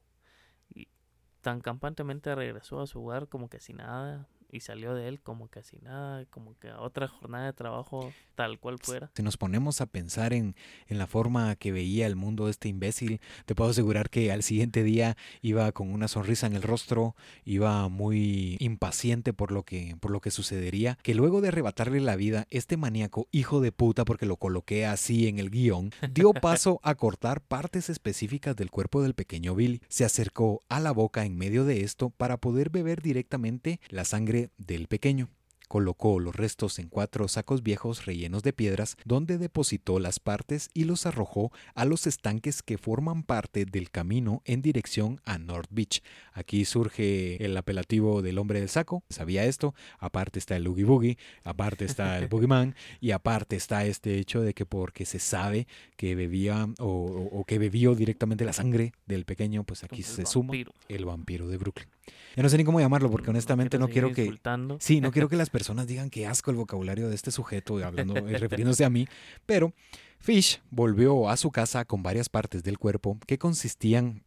tan campantemente regresó a su hogar como que sin nada, y salió de él como que así nada, como que a otra jornada de trabajo tal cual fuera. Si nos ponemos a pensar en, en la forma que veía el mundo este imbécil, te puedo asegurar que al siguiente día iba con una sonrisa en el rostro, iba muy impaciente por lo que, por lo que sucedería, que luego de arrebatarle la vida, este maníaco, hijo de puta, porque lo coloqué así en el guion, dio paso a cortar partes específicas del cuerpo del pequeño Billy. Se acercó a la boca en medio de esto para poder beber directamente la sangre del pequeño. Colocó los restos en cuatro sacos viejos rellenos de piedras, donde depositó las partes y los arrojó a los estanques que forman parte del camino en dirección a North Beach. Aquí surge el apelativo del hombre del saco, sabía esto, aparte está el Oogie Boogie, aparte está el Boogeyman y aparte está este hecho de que porque se sabe que bebía o, o que bebió directamente la sangre del pequeño, pues aquí se suma el vampiro de Brooklyn. Ya no sé ni cómo llamarlo porque honestamente no quiero que sí, no quiero que las personas digan que asco el vocabulario de este sujeto hablando eh, refiriéndose a mí, pero Fish volvió a su casa con varias partes del cuerpo que consistían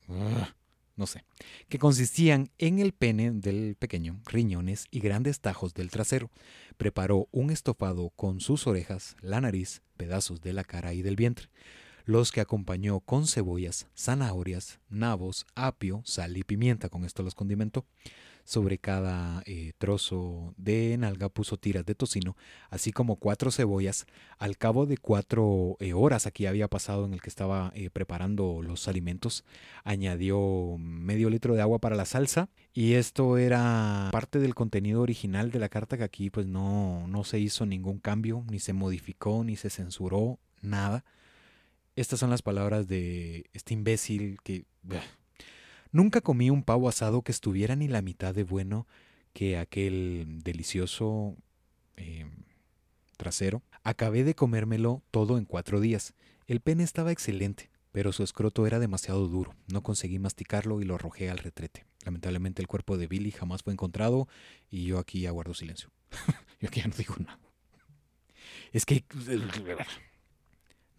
no sé, que consistían en el pene del pequeño, riñones y grandes tajos del trasero. Preparó un estofado con sus orejas, la nariz, pedazos de la cara y del vientre los que acompañó con cebollas, zanahorias, nabos, apio, sal y pimienta. Con esto los condimentó. Sobre cada eh, trozo de nalga puso tiras de tocino, así como cuatro cebollas. Al cabo de cuatro eh, horas aquí había pasado en el que estaba eh, preparando los alimentos, añadió medio litro de agua para la salsa y esto era parte del contenido original de la carta que aquí pues no, no se hizo ningún cambio, ni se modificó, ni se censuró, nada. Estas son las palabras de este imbécil que... Nunca comí un pavo asado que estuviera ni la mitad de bueno que aquel delicioso eh, trasero. Acabé de comérmelo todo en cuatro días. El pene estaba excelente, pero su escroto era demasiado duro. No conseguí masticarlo y lo arrojé al retrete. Lamentablemente el cuerpo de Billy jamás fue encontrado y yo aquí aguardo silencio. yo aquí ya no digo nada. Es que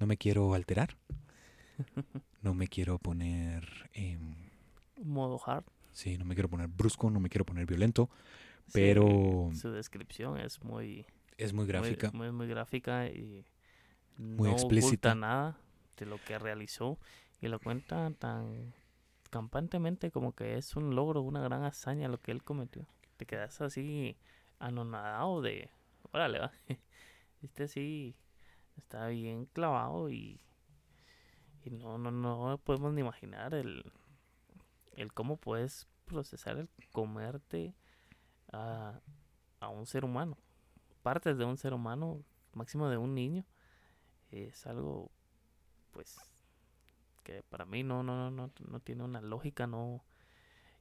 no me quiero alterar. No me quiero poner... en Modo hard. Sí, no me quiero poner brusco, no me quiero poner violento, pero... su descripción es muy... Es muy gráfica. Muy, muy, gráfica y muy no explícita. nada de lo que realizó y lo cuenta tan campantemente como que es un logro, una gran hazaña lo que él cometió. Te quedas así anonadado de, órale, va. Este sí está bien clavado y, y no, no, no podemos ni imaginar el, el cómo puedes procesar el comerte a, a un ser humano. Partes de un ser humano, máximo de un niño, es algo pues que para mí no, no, no, no tiene una lógica, no,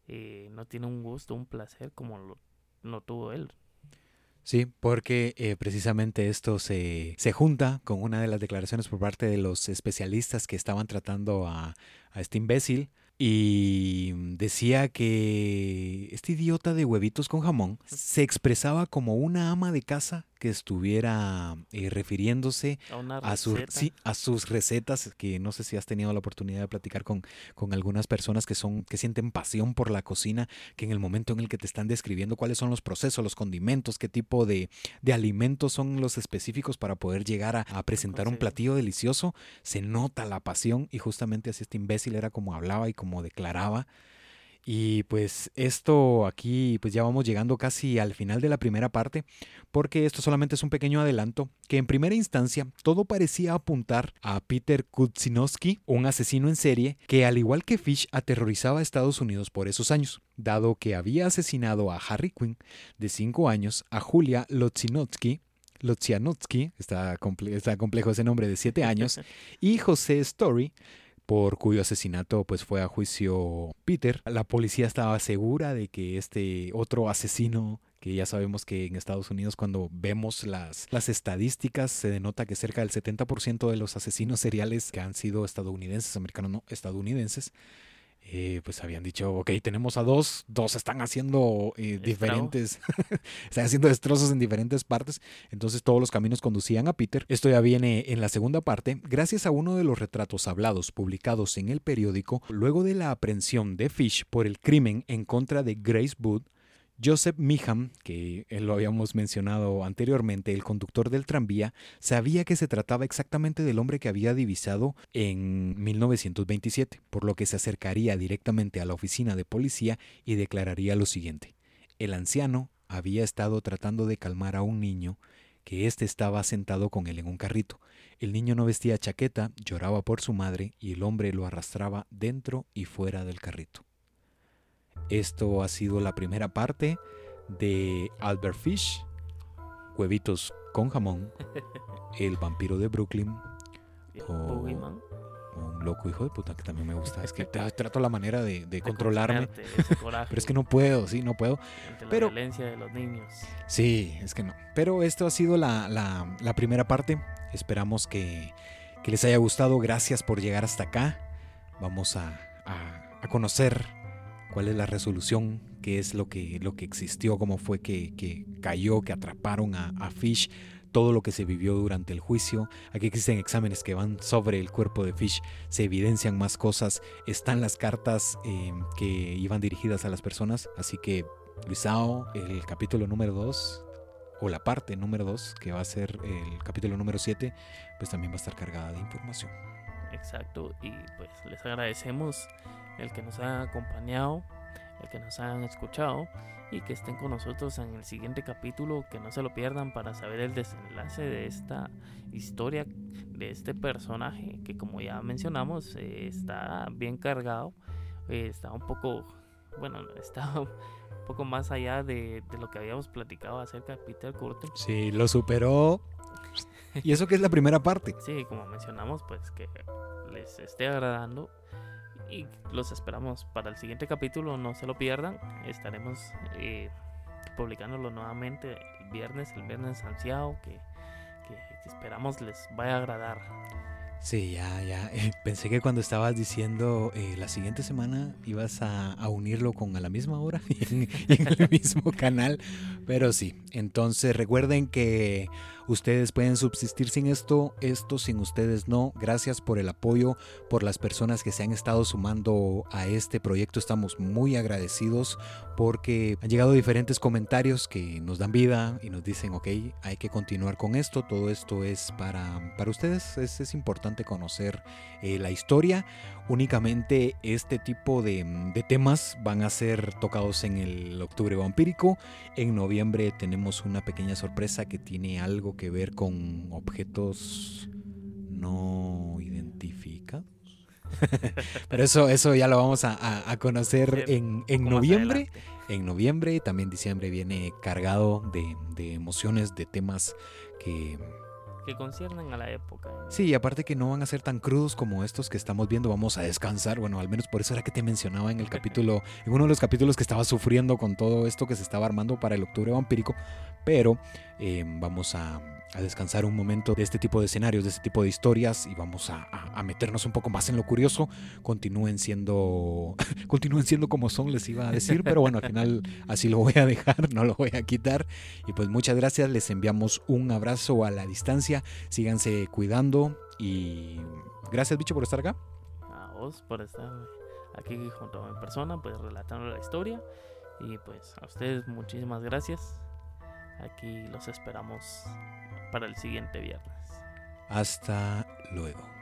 eh, no tiene un gusto, un placer como lo no tuvo él. Sí, porque eh, precisamente esto se, se, junta con una de las declaraciones por parte de los especialistas que estaban tratando a, a este imbécil y decía que este idiota de huevitos con jamón se expresaba como una ama de casa que estuviera eh, refiriéndose a, a sus recetas, que no sé si has tenido la oportunidad de platicar con, con algunas personas que, son, que sienten pasión por la cocina, que en el momento en el que te están describiendo cuáles son los procesos, los condimentos, qué tipo de, de alimentos son los específicos para poder llegar a, a presentar un platillo delicioso, se nota la pasión y justamente así este imbécil era como hablaba y como declaraba Y pues esto aquí, pues ya vamos llegando casi al final de la primera parte, porque esto solamente es un pequeño adelanto, que en primera instancia todo parecía apuntar a Peter Kutsinowski, un asesino en serie que al igual que Fish aterrorizaba a Estados Unidos por esos años, dado que había asesinado a Harry Quinn, de 5 años, a Julia Lotsinovsky, Lotsianowski, está, está complejo ese nombre, de 7 años, y José Story, por cuyo asesinato pues fue a juicio Peter. La policía estaba segura de que este otro asesino que ya sabemos que en Estados Unidos cuando vemos las, las estadísticas se denota que cerca del 70% de los asesinos seriales que han sido estadounidenses, americanos no, estadounidenses, eh, pues habían dicho, ok, tenemos a dos, dos están haciendo eh, diferentes, están haciendo destrozos en diferentes partes, entonces todos los caminos conducían a Peter. Esto ya viene en la segunda parte, gracias a uno de los retratos hablados publicados en el periódico, luego de la aprehensión de Fish por el crimen en contra de Grace Wood, Joseph Miham, que lo habíamos mencionado anteriormente, el conductor del tranvía, sabía que se trataba exactamente del hombre que había divisado en 1927, por lo que se acercaría directamente a la oficina de policía y declararía lo siguiente. El anciano había estado tratando de calmar a un niño que éste estaba sentado con él en un carrito. El niño no vestía chaqueta, lloraba por su madre y el hombre lo arrastraba dentro y fuera del carrito. Esto ha sido la primera parte de Albert Fish, Huevitos con jamón, El vampiro de Brooklyn, o, un loco hijo de puta que también me gusta. Es que trato la manera de, controlarme, pero es que no puedo, sí, no puedo. pero, la violencia de los niños. Sí, es que no. Pero esto ha sido la, primera parte. Esperamos que, les haya gustado. Gracias por llegar hasta acá. Vamos a, a conocer cuál es la resolución, qué es lo que, lo que existió, cómo fue que, cayó, que atraparon a, Fish, todo lo que se vivió durante el juicio. Aquí existen exámenes que van sobre el cuerpo de Fish, se evidencian más cosas, están las cartas em, que iban dirigidas a las personas, así que Luisao, el capítulo número 2 o la parte número 2, que va a ser el capítulo número 7, pues también va a estar cargada de información. Exacto, y pues les agradecemos el que nos ha acompañado, el que nos han escuchado y que estén con nosotros en el siguiente capítulo, que no se lo pierdan para saber el desenlace de esta historia, de este personaje que como ya mencionamos está bien cargado, eh, está un poco, bueno, está un poco más allá de, de, lo que habíamos platicado acerca de Peter Curtin. Sí, lo superó. Y eso que es la primera parte. Sí, como mencionamos, pues que les esté agradando y los esperamos para el siguiente capítulo, no se lo pierdan. Estaremos eh, publicándolo nuevamente el viernes, el viernes ansiado, que, esperamos les vaya a agradar. Sí, ya, ya. Eh, pensé que cuando estabas diciendo eh, la siguiente semana ibas a, unirlo con a la misma hora y en el mismo canal, pero sí. Entonces recuerden que Ustedes pueden subsistir sin esto, esto sin ustedes no. Gracias por el apoyo, por las personas que se han estado sumando a este proyecto. Estamos muy agradecidos porque han llegado diferentes comentarios que nos dan vida y nos dicen, ok, hay que continuar con esto. Todo esto es para, para ustedes. Es, es importante conocer eh, la historia. Únicamente este tipo de, de temas van a ser tocados en el octubre vampírico. En noviembre tenemos una pequeña sorpresa que tiene algo que ver con objetos no identificados. Pero eso, eso ya lo vamos a, conocer en, noviembre. En noviembre, también diciembre viene cargado de, de emociones, de temas que que conciernen a la época. Sí, y aparte que no van a ser tan crudos como estos que estamos viendo, vamos a descansar. Bueno, al menos por eso era que te mencionaba en el capítulo, en uno de los capítulos que estaba sufriendo con todo esto que se estaba armando para el octubre vampírico, pero eh, vamos a, a descansar un momento de este tipo de escenarios, de este tipo de historias y vamos a, meternos un poco más en lo curioso. Continúen siendo, continúen siendo como son, les iba a decir, pero bueno, al final así lo voy a dejar, no lo voy a quitar. Y pues muchas gracias, les enviamos un abrazo a la distancia, síganse cuidando y gracias bicho por estar acá. A vos por estar aquí junto a mi persona, pues relatando la historia y pues a ustedes muchísimas gracias. Aquí los esperamos para el siguiente viernes. Hasta luego.